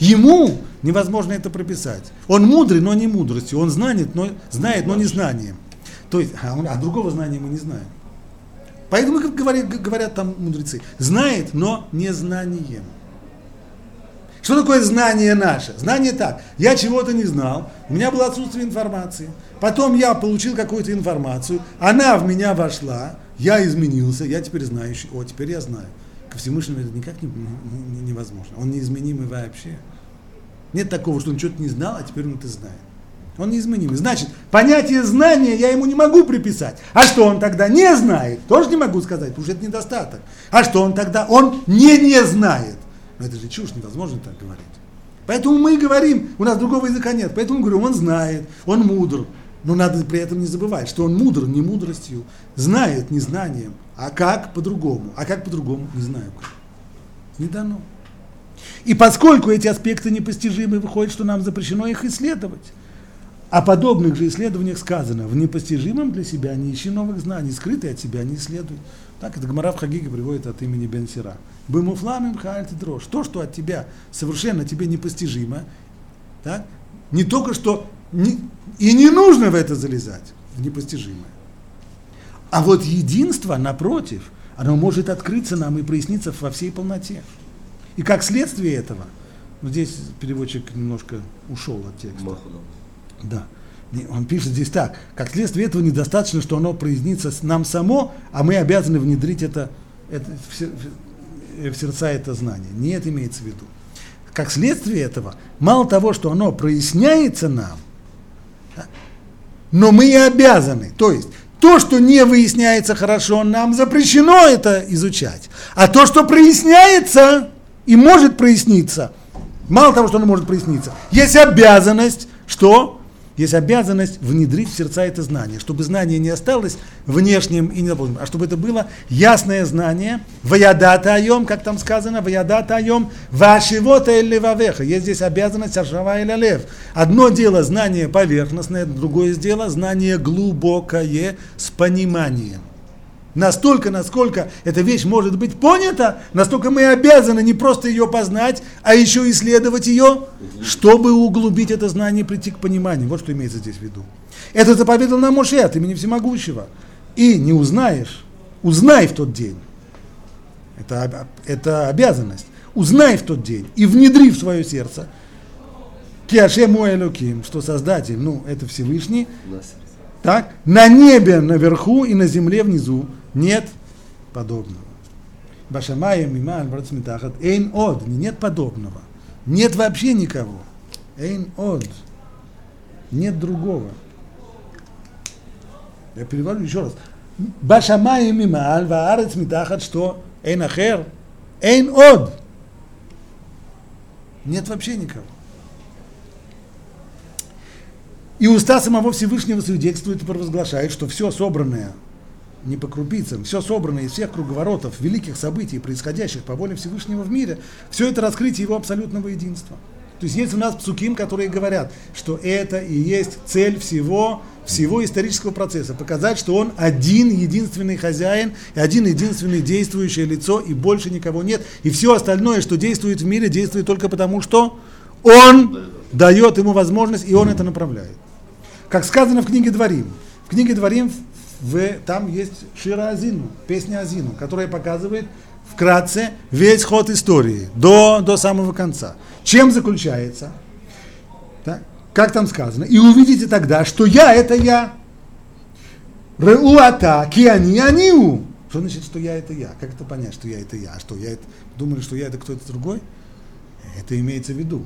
Speaker 1: ему невозможно это прописать. Он мудрый, но не мудростью. Он знает, но, знает, но не знанием. То есть, а, а другого знания мы не знаем. Поэтому говорят, говорят там мудрецы, знает, но не знанием. Что такое знание наше? Знание так. Я чего-то не знал, у меня было отсутствие информации. Потом я получил какую-то информацию, она в меня вошла, я изменился, я теперь знающий. О, теперь я знаю. Ко Всевышнему это никак не, не, невозможно. Он неизменимый вообще. Нет такого, что он что-то не знал, а теперь он это знает. Он неизменимый. Значит, понятие знания я ему не могу приписать. А что он тогда не знает, тоже не могу сказать, потому что это недостаток. А что он тогда, он не не знает. Но это же чушь, невозможно так говорить. Поэтому мы говорим, у нас другого языка нет. Поэтому говорю, он знает, он мудр. Но надо при этом не забывать, что он мудр не мудростью, знает не знанием. А как по-другому? А как по-другому? Не знаю. Не дано. И поскольку эти аспекты непостижимы, выходит, что нам запрещено их исследовать. О подобных же исследованиях сказано, в непостижимом для себя не ищи новых знаний, скрытые от себя не исследуй. Так это Гмара в Хагиге приводит от имени Бен Сира. Бымуфламим хаальт дрожь. То, что от тебя совершенно тебе непостижимо, так, не только что не, и не нужно в это залезать, в непостижимое. А вот единство, напротив, оно может открыться нам и проясниться во всей полноте. И как следствие этого, ну, здесь переводчик немножко ушел от текста. Да. Он пишет здесь так, как следствие этого недостаточно, что оно произнится нам само, а мы обязаны внедрить это, это в, в сердца это знание. Не это имеется в виду. Как следствие этого, мало того, что оно проясняется нам, но мы и обязаны. То есть, то, что не выясняется хорошо, нам запрещено это изучать. А то, что проясняется и может проясниться, мало того, что оно может проясниться, есть обязанность, что есть обязанность внедрить в сердца это знание, чтобы знание не осталось внешним и недополненным, а чтобы это было ясное знание, ваядата айом, как там сказано, ваядата айом, вашивота эль левавеха. Есть здесь обязанность ашава или лев. Одно дело знание поверхностное, другое дело знание глубокое с пониманием. Настолько, насколько эта вещь может быть понята, настолько мы обязаны не просто ее познать, а еще исследовать ее, чтобы углубить это знание и прийти к пониманию. Вот что имеется здесь в виду. Это заповедал нам Моше от имени Всемогущего. И не узнаешь, узнай в тот день. Это, это обязанность. Узнай в тот день и внедри в свое сердце. Киашему Элюким, что Создатель, ну, это Всевышний, так, на небе наверху и на земле внизу нет подобного. Башамая мималь братсмитахат. Эйн од. Нет подобного. Нет вообще никого. Эйн од. Нет другого. Я перевожу еще раз. Башамая мималь ваарец митахат что? Эйн ахер. Эйн од. Нет вообще никого. И уста самого Всевышнего свидетельствует и провозглашает, что все собранное не по крупицам, все собранное из всех круговоротов, великих событий, происходящих по воле Всевышнего в мире, все это раскрытие его абсолютного единства. То есть есть у нас псуким, которые говорят, что это и есть цель всего, всего исторического процесса. Показать, что он один единственный хозяин, и один единственный действующее лицо, и больше никого нет. И все остальное, что действует в мире, действует только потому, что он дает ему возможность, и он это направляет. Как сказано в книге Дворим. В книге Дворим в, там есть Шира Азину, песня Азину, которая показывает вкратце весь ход истории до, до самого конца. Чем заключается? Так, как там сказано? И увидите тогда, что я это я. Реуата, киани, аниу. Что значит, что я это я? Как это понять, что я это я? А что, я это... Думали, что я это кто-то другой? Это имеется в виду.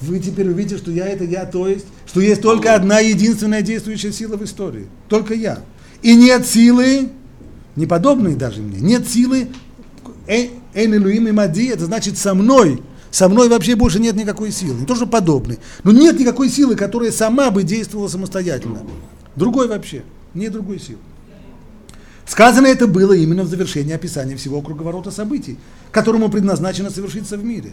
Speaker 1: Вы теперь увидите, что я это я, то есть, что есть только одна единственная действующая сила в истории. Только я. И нет силы, не подобной даже мне, нет силы Эн Элюим и Мади, это значит со мной. Со мной вообще больше нет никакой силы. Не то, что подобной. Но нет никакой силы, которая сама бы действовала самостоятельно. Другой вообще. Нет другой силы. Сказано это было именно в завершении описания всего круговорота событий, которому предназначено совершиться в мире.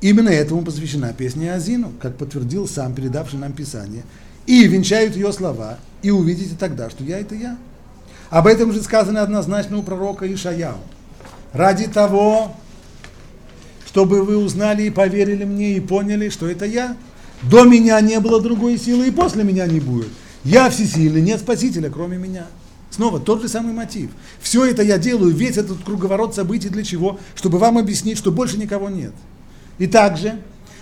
Speaker 1: Именно этому посвящена песня Азину, как подтвердил сам передавший нам Писание. И венчают ее слова, и увидите тогда, что я это я. Об этом же сказано однозначно у пророка Ишаяу. Ради того, чтобы вы узнали и поверили мне, и поняли, что это я. До меня не было другой силы, и после меня не будет. Я всесильный, нет спасителя, кроме меня. Снова тот же самый мотив. Все это я делаю, весь этот круговорот событий для чего? Чтобы вам объяснить, что больше никого нет. И также,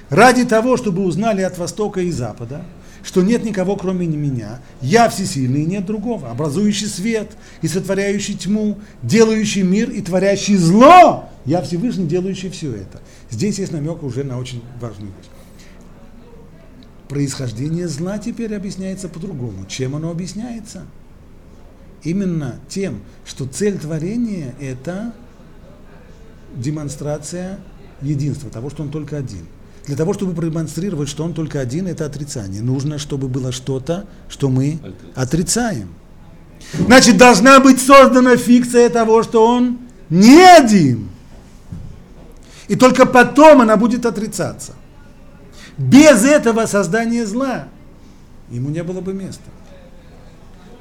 Speaker 1: ради того, чтобы узнали от Востока и Запада, что нет никого, кроме меня, я всесильный и нет другого, образующий свет и сотворяющий тьму, делающий мир и творящий зло, я Всевышний, делающий все это. Здесь есть намек уже на очень важную вещь. Происхождение зла теперь объясняется по-другому. Чем оно объясняется? Именно тем, что цель творения – это демонстрация единства, того, что он только один. Для того, чтобы продемонстрировать, что он только один, это отрицание. Нужно, чтобы было что-то, что мы отрицаем. Значит, должна быть создана фикция того, что он не один. И только потом она будет отрицаться. Без этого создания зла ему не было бы места.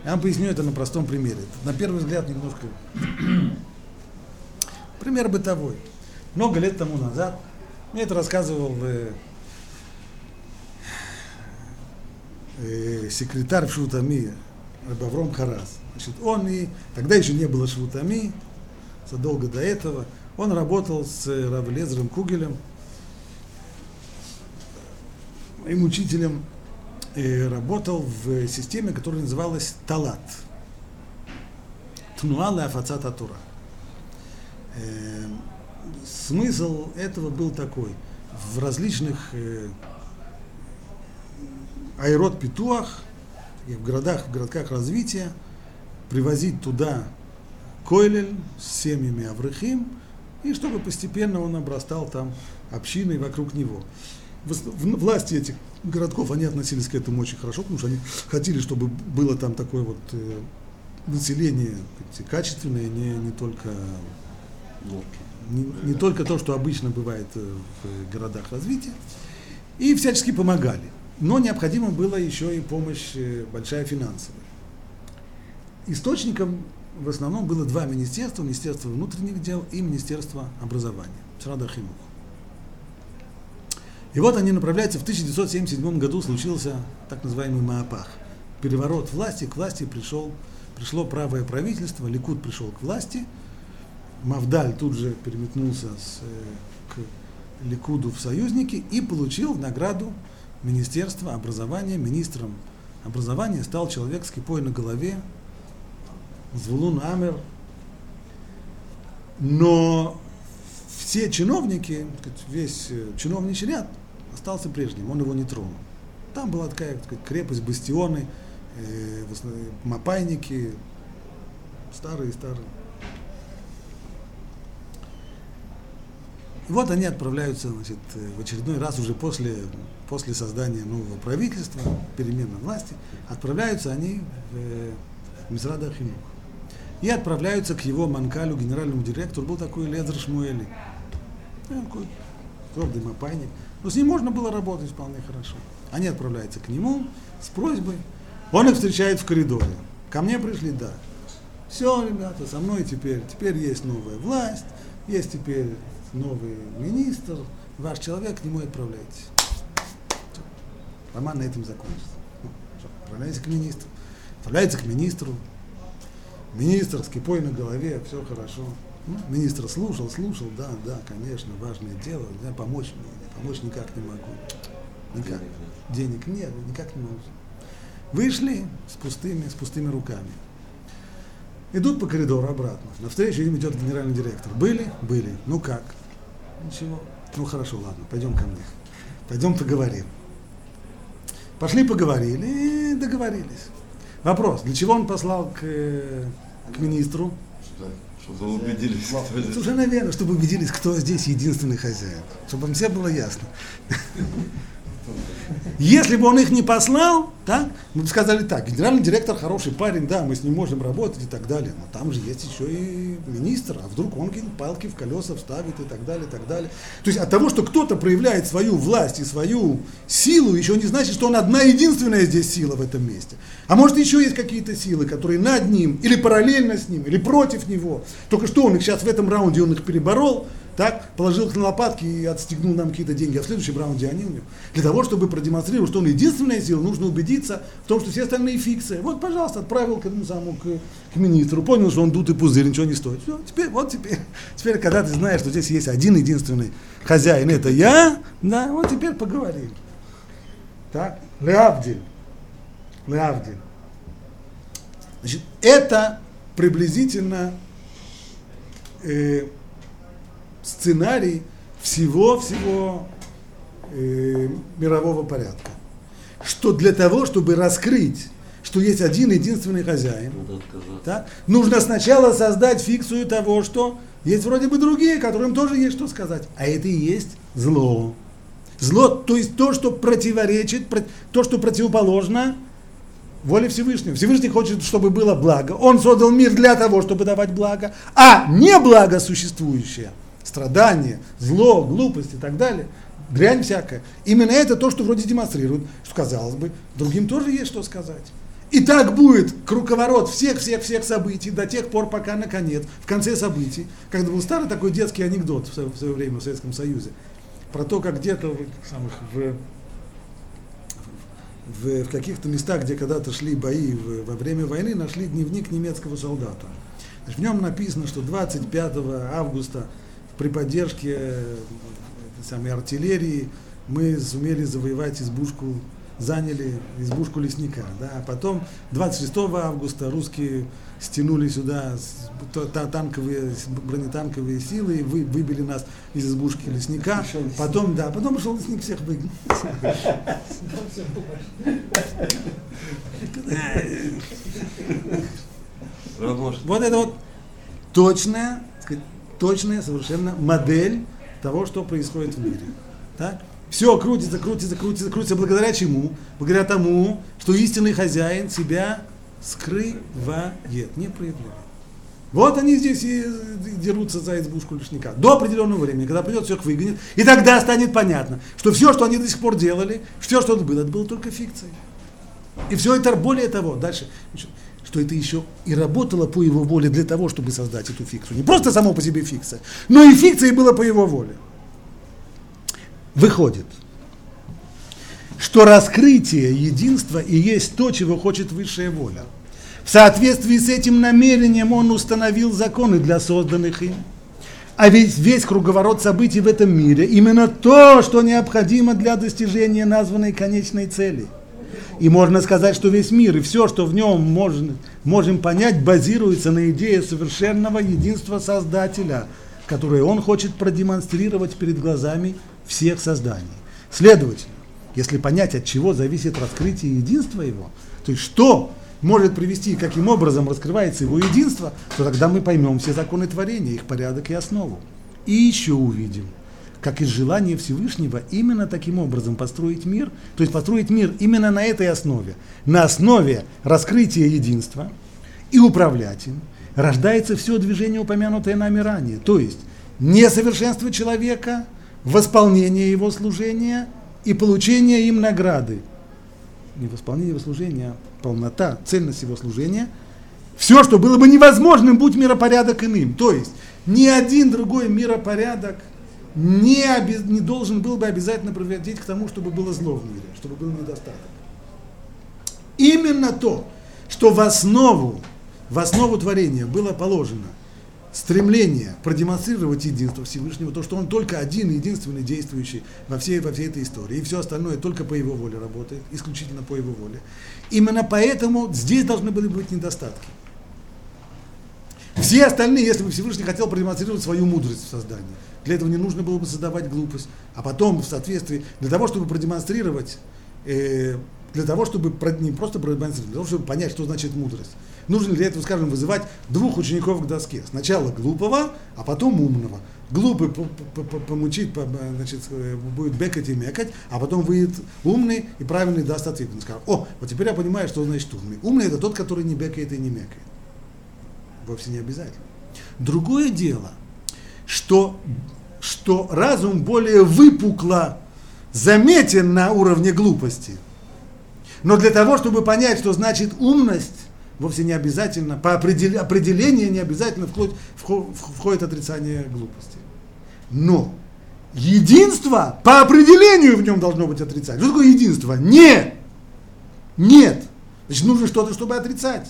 Speaker 1: Я вам поясню это на простом примере. На первый взгляд немножко *clears throat* пример бытовой много лет тому назад, мне это рассказывал э, э, секретарь Шутами, Рабавром Харас. Значит, он и, тогда еще не было Шутами, задолго до этого, он работал с Равлезером Кугелем, моим учителем, и работал в системе, которая называлась Талат. Тнуала Афацата Тура. Эм, смысл этого был такой. В различных э, аэрот питуах, в городах, в городках развития, привозить туда койлель с семьями Аврахим, и чтобы постепенно он обрастал там общиной вокруг него. Власти этих городков, они относились к этому очень хорошо, потому что они хотели, чтобы было там такое вот э, население качественное, не, не только не, не только то, что обычно бывает э, в городах развития, и всячески помогали. Но необходимо было еще и помощь э, большая финансовая. Источником в основном было два министерства, Министерство внутренних дел и Министерство образования, Срадахимух. И вот они направляются, в 1977 году случился так называемый Маапах. Переворот власти, к власти пришел, пришло правое правительство, Ликут пришел к власти – Мавдаль тут же переметнулся с, э, к Ликуду в союзники и получил награду Министерства образования. Министром образования стал человек с кипой на голове, Звулун Амер. Но все чиновники, весь э, чиновничий ряд остался прежним, он его не тронул. Там была такая так крепость, бастионы, э, в мапайники, старые-старые. И вот они отправляются значит, э, в очередной раз уже после, после создания нового правительства, перемены власти, отправляются они в, э, в Мизрада Хинух. И отправляются к его манкалю, генеральному директору, был такой Лезер Шмуэли. Ну, такой твердый мапайник. Но с ним можно было работать вполне хорошо. Они отправляются к нему с просьбой. Он их встречает в коридоре. Ко мне пришли, да. Все, ребята, со мной теперь, теперь есть новая власть, есть теперь новый министр, ваш человек, к нему отправляйтесь. Роман на этом закончится. Ну, Отправляйтесь к министру. Отправляется к министру. Министр с кипой на голове, все хорошо. Ну, министр слушал, слушал, да, да, конечно, важное дело, да, помочь мне, помочь никак не могу. Никак. Денег нет, никак не могу. Вышли с пустыми, с пустыми руками. Идут по коридору обратно. Навстречу им идет генеральный директор. Были? Были. Ну как? Ничего. Ну хорошо, ладно, пойдем ко мне. Пойдем поговорим. Пошли поговорили и договорились. Вопрос, для чего он послал к, э, к министру?
Speaker 3: Чтобы убедились, кто здесь.
Speaker 1: Совершенно верно, чтобы убедились, кто здесь единственный хозяин. Чтобы им всем было ясно. *laughs* Если бы он их не послал, так, мы бы сказали так, генеральный директор хороший парень, да, мы с ним можем работать и так далее, но там же есть еще и министр, а вдруг он какие-то палки в колеса вставит и так далее, и так далее. То есть от того, что кто-то проявляет свою власть и свою силу, еще не значит, что он одна единственная здесь сила в этом месте. А может еще есть какие-то силы, которые над ним, или параллельно с ним, или против него. Только что он их сейчас в этом раунде, он их переборол, так, положил их на лопатки и отстегнул нам какие-то деньги, а в следующем раунде они у него. Для того, чтобы продемонстрировать, что он единственная сила, нужно убедиться в том, что все остальные фиксы. Вот, пожалуйста, отправил к этому самому, к, к министру, понял, что он дутый пузырь, ничего не стоит. Все, теперь, вот теперь, *laughs* теперь, когда ты знаешь, что здесь есть один единственный хозяин, это я, да, вот теперь поговорим. Так, Леавдиль. Леавдиль. Значит, это приблизительно э, сценарий всего-всего э, мирового порядка. Что для того, чтобы раскрыть, что есть один единственный хозяин, да, нужно сначала создать фикцию того, что есть вроде бы другие, которым тоже есть что сказать. А это и есть зло. Зло, то есть то, что противоречит, про- то, что противоположно воле Всевышнего. Всевышний хочет, чтобы было благо. Он создал мир для того, чтобы давать благо, а не благо существующее. Страдание, зло, глупость и так далее. Дрянь всякая. Именно это то, что вроде демонстрирует, что, казалось бы, другим тоже есть что сказать. И так будет круговорот всех-всех-всех событий до тех пор, пока, наконец, в конце событий, когда был старый такой детский анекдот в свое, время в Советском Союзе, про то, как где-то самых, в, в, в каких-то местах, где когда-то шли бои в- во время войны, нашли дневник немецкого солдата. Значит, в нем написано, что 25 августа при поддержке э, самой артиллерии мы сумели завоевать избушку, заняли избушку лесника. Да? А потом 26 августа русские стянули сюда танковые, бронетанковые силы и вы, выбили нас из избушки лесника. Потом, да, потом пришел лесник, всех выгнал. Вот это вот точная, точная совершенно модель того, что происходит в мире. Так? Все крутится, крутится, крутится, крутится. Благодаря чему? Благодаря тому, что истинный хозяин себя скрывает, не проявляет. Вот они здесь и дерутся за избушку лишника. До определенного времени, когда придет, всех выгонит. И тогда станет понятно, что все, что они до сих пор делали, все, что это было, это было только фикцией. И все это, более того, дальше, что это еще и работало по его воле для того, чтобы создать эту фикцию. Не просто само по себе фикция, но и фикция была по его воле. Выходит, что раскрытие единства и есть то, чего хочет высшая воля. В соответствии с этим намерением он установил законы для созданных им. А ведь весь круговорот событий в этом мире именно то, что необходимо для достижения названной конечной цели. И можно сказать, что весь мир и все, что в нем можно можем понять, базируется на идее совершенного единства Создателя, которое он хочет продемонстрировать перед глазами всех созданий. Следовательно, если понять, от чего зависит раскрытие единства его, то есть что может привести, каким образом раскрывается его единство, то тогда мы поймем все законы творения, их порядок и основу. И еще увидим, как из желания Всевышнего именно таким образом построить мир, то есть построить мир именно на этой основе, на основе раскрытия единства и управлять им, рождается все движение, упомянутое нами ранее, то есть несовершенство человека, восполнение его служения и получение им награды. Не восполнение его служения, а полнота, цельность его служения. Все, что было бы невозможным, будь миропорядок иным. То есть ни один другой миропорядок не, обез, не должен был бы обязательно приводить к тому, чтобы было зло в мире, чтобы был недостаток. Именно то, что в основу, в основу творения было положено стремление продемонстрировать единство Всевышнего, то, что он только один, единственный действующий во всей, во всей этой истории, и все остальное только по его воле работает, исключительно по его воле. Именно поэтому здесь должны были быть недостатки. Все остальные, если бы Всевышний хотел продемонстрировать свою мудрость в создании, для этого не нужно было бы создавать глупость, а потом в соответствии, для того, чтобы продемонстрировать, э, для того, чтобы не просто продемонстрировать, для того, чтобы понять, что значит мудрость. Нужно для этого, скажем, вызывать двух учеников к доске. Сначала глупого, а потом умного. Глупый помучить, значит, э, будет бекать и мекать, а потом выйдет умный и правильный даст ответ. Он скажет, о, вот теперь я понимаю, что значит умный. Умный это тот, который не бекает и не мекает вовсе не обязательно. Другое дело, что, что разум более выпукло заметен на уровне глупости. Но для того, чтобы понять, что значит умность, вовсе не обязательно, по определению не обязательно входит, входит отрицание глупости. Но единство по определению в нем должно быть отрицать. Что такое единство? Нет! Нет! Значит, нужно что-то, чтобы отрицать.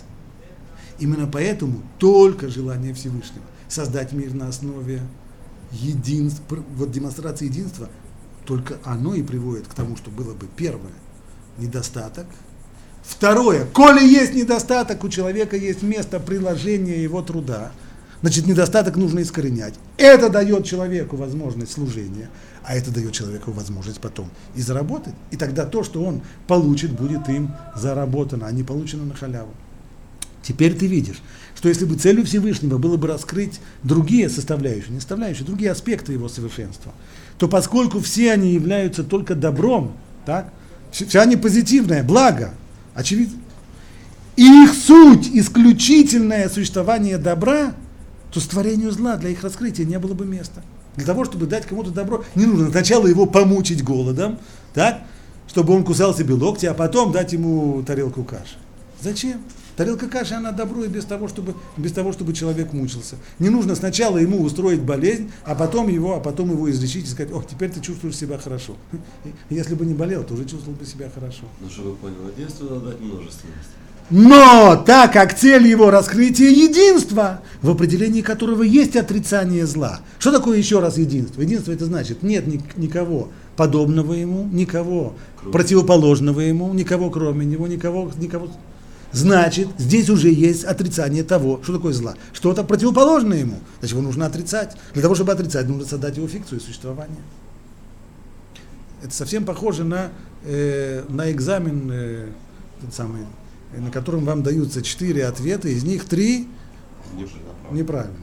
Speaker 1: Именно поэтому только желание Всевышнего создать мир на основе единства, вот демонстрации единства, только оно и приводит к тому, что было бы первое – недостаток. Второе, коли есть недостаток, у человека есть место приложения его труда, значит, недостаток нужно искоренять. Это дает человеку возможность служения, а это дает человеку возможность потом и заработать. И тогда то, что он получит, будет им заработано, а не получено на халяву. Теперь ты видишь, что если бы целью Всевышнего было бы раскрыть другие составляющие, не составляющие, другие аспекты его совершенства, то поскольку все они являются только добром, так, все они позитивное, благо, очевидно, и их суть исключительное существование добра, то створению зла для их раскрытия не было бы места. Для того, чтобы дать кому-то добро, не нужно сначала его помучить голодом, так, чтобы он кусал себе локти, а потом дать ему тарелку каши. Зачем? Тарелка каши, она добро и без того, чтобы, без того, чтобы человек мучился. Не нужно сначала ему устроить болезнь, а потом его, а потом его излечить и сказать, ох, теперь ты чувствуешь себя хорошо. Если бы не болел, то уже чувствовал бы себя хорошо.
Speaker 3: Ну, чтобы понял, единство надо дать множественность.
Speaker 1: Но так как цель его раскрытия единства, в определении которого есть отрицание зла. Что такое еще раз единство? Единство это значит, нет ни, никого подобного ему, никого кроме. противоположного ему, никого кроме него, никого, никого Значит, здесь уже есть отрицание того, что такое зла. Что-то противоположное ему. Значит, его нужно отрицать. Для того, чтобы отрицать, нужно создать его фикцию существования. Это совсем похоже на, э, на экзамен, э, тот самый, на котором вам даются четыре ответа, из них три неправильные.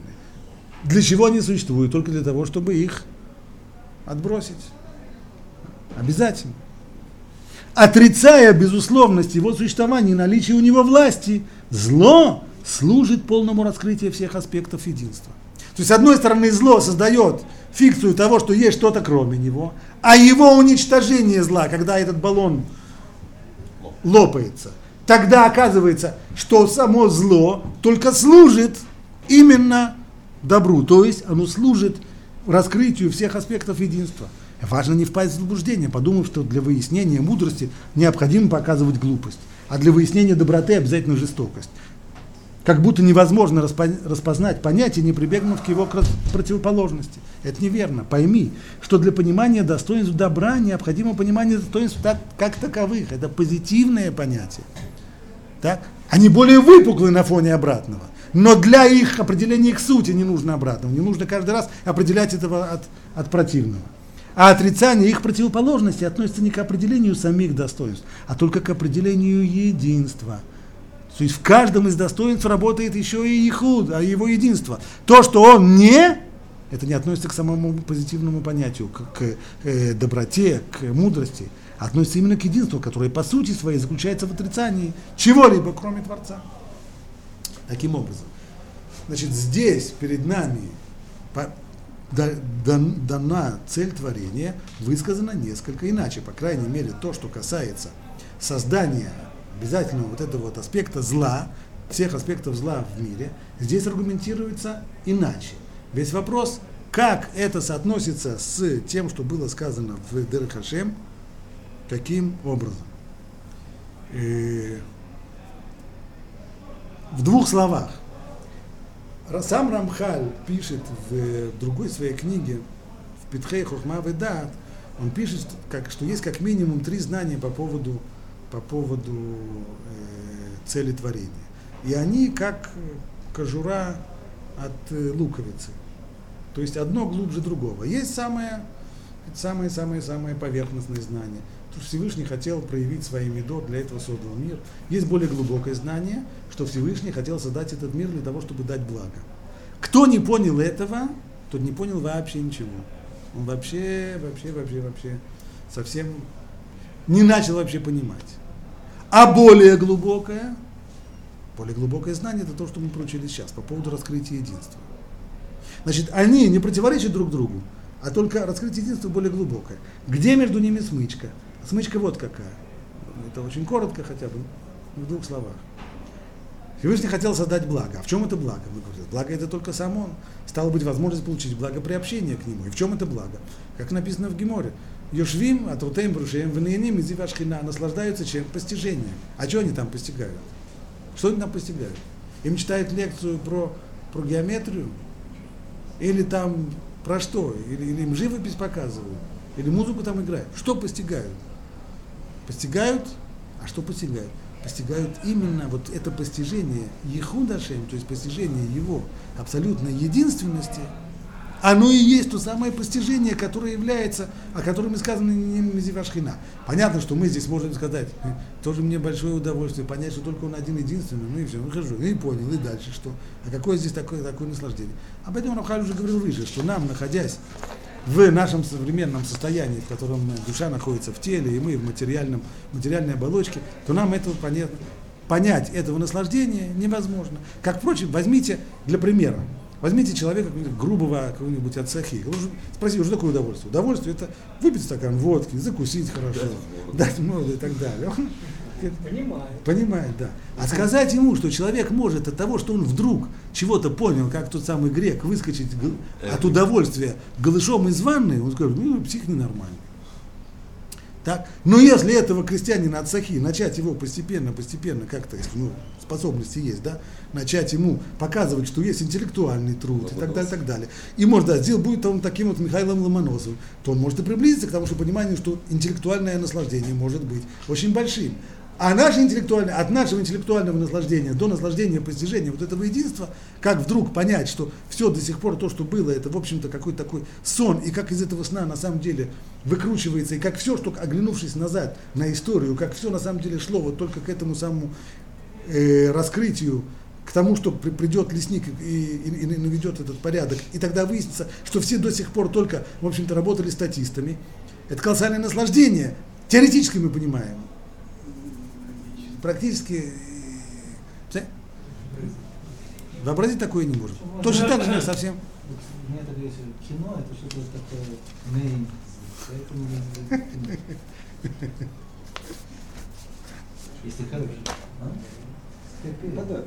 Speaker 1: Для чего они существуют? Только для того, чтобы их отбросить. Обязательно отрицая безусловность его существования и наличие у него власти, зло служит полному раскрытию всех аспектов единства. То есть, с одной стороны, зло создает фикцию того, что есть что-то кроме него, а его уничтожение зла, когда этот баллон лопается, тогда оказывается, что само зло только служит именно добру, то есть оно служит раскрытию всех аспектов единства. Важно не впасть в заблуждение, подумав, что для выяснения мудрости необходимо показывать глупость, а для выяснения доброты обязательно жестокость. Как будто невозможно распознать понятие, не прибегнув к его противоположности. Это неверно. Пойми, что для понимания достоинств добра необходимо понимание достоинств так, как таковых. Это позитивное понятие. Так? Они более выпуклы на фоне обратного. Но для их определения их сути не нужно обратного. Не нужно каждый раз определять этого от, от противного. А отрицание их противоположности относится не к определению самих достоинств, а только к определению единства. То есть в каждом из достоинств работает еще и ихуд, а его единство. То, что он не, это не относится к самому позитивному понятию, к, к э, доброте, к мудрости, относится именно к единству, которое по сути своей заключается в отрицании чего-либо, кроме Творца. Таким образом, значит, здесь перед нами дана цель творения высказана несколько иначе. По крайней мере, то, что касается создания обязательного вот этого вот аспекта зла, всех аспектов зла в мире, здесь аргументируется иначе. Весь вопрос, как это соотносится с тем, что было сказано в Дерхашем, каким образом. И в двух словах. Сам Рамхаль пишет в другой своей книге, в Питхей Хохма Ведат, он пишет, как, что есть как минимум три знания по поводу, по поводу э, цели творения. И они как кожура от э, луковицы. То есть одно глубже другого. Есть самое, самое-самое-самое поверхностное знание – Всевышний хотел проявить свои медот, для этого создал мир. Есть более глубокое знание, что Всевышний хотел создать этот мир для того, чтобы дать благо. Кто не понял этого, тот не понял вообще ничего. Он вообще, вообще, вообще, вообще совсем не начал вообще понимать. А более глубокое, более глубокое знание, это то, что мы проучили сейчас по поводу раскрытия единства. Значит, они не противоречат друг другу, а только раскрытие единства более глубокое. Где между ними смычка? Смычка вот какая. Это очень коротко хотя бы, в двух словах. Всевышний хотел создать благо. А в чем это благо? Мы говорим, благо это только сам он. Стало быть, возможность получить благо при общении к нему. И в чем это благо? Как написано в Геморе. Йошвим, Атрутем, Брушеем, Венеяним, Изивашхина наслаждаются чем? Постижением. А что они там постигают? Что они там постигают? Им читают лекцию про, про геометрию? Или там про что? Или, или им живопись показывают? Или музыку там играют? Что постигают? Постигают, а что постигают? Постигают именно вот это постижение Ехудашем, то есть постижение его абсолютной единственности, оно и есть то самое постижение, которое является, о котором и сказано Мизивашхина. Понятно, что мы здесь можем сказать, «Э, тоже мне большое удовольствие понять, что только он один единственный, ну и все, выхожу, и понял, и дальше что. А какое здесь такое, такое наслаждение? Об этом Рафхаль уже говорил выше, что нам, находясь в нашем современном состоянии, в котором душа находится в теле, и мы в материальном, материальной оболочке, то нам этого понятно, понять этого наслаждения невозможно. Как, впрочем, возьмите для примера, возьмите человека грубого какого-нибудь отцахи, спросите, что такое удовольствие? Удовольствие это выпить стакан водки, закусить хорошо, дать моду и так далее.
Speaker 2: Понимает.
Speaker 1: Понимает, да. А сказать ему, что человек может от того, что он вдруг чего-то понял, как тот самый грек, выскочить от удовольствия голышом из ванны, он скажет, ну, псих ненормальный. Так? Но если этого крестьянина от Сахи начать его постепенно, постепенно, как-то, если ну, способности есть, да, начать ему показывать, что есть интеллектуальный труд и так далее, так далее. И может, да, сделал будет он таким вот Михаилом Ломоносовым, то он может и приблизиться к тому, что пониманию, что интеллектуальное наслаждение может быть очень большим. А наше интеллектуальное, от нашего интеллектуального наслаждения до наслаждения постижения вот этого единства, как вдруг понять, что все до сих пор то, что было, это, в общем-то, какой-то такой сон, и как из этого сна на самом деле выкручивается, и как все, что, оглянувшись назад на историю, как все на самом деле шло вот только к этому самому э, раскрытию, к тому, что при, придет лесник и, и, и наведет этот порядок, и тогда выяснится, что все до сих пор только, в общем-то, работали статистами. Это колоссальное наслаждение, теоретически мы понимаем, практически вообразить такое не можем. Точно так же совсем.
Speaker 2: Мне это говорится, кино это что-то такое если хороший. А?
Speaker 5: Это такое?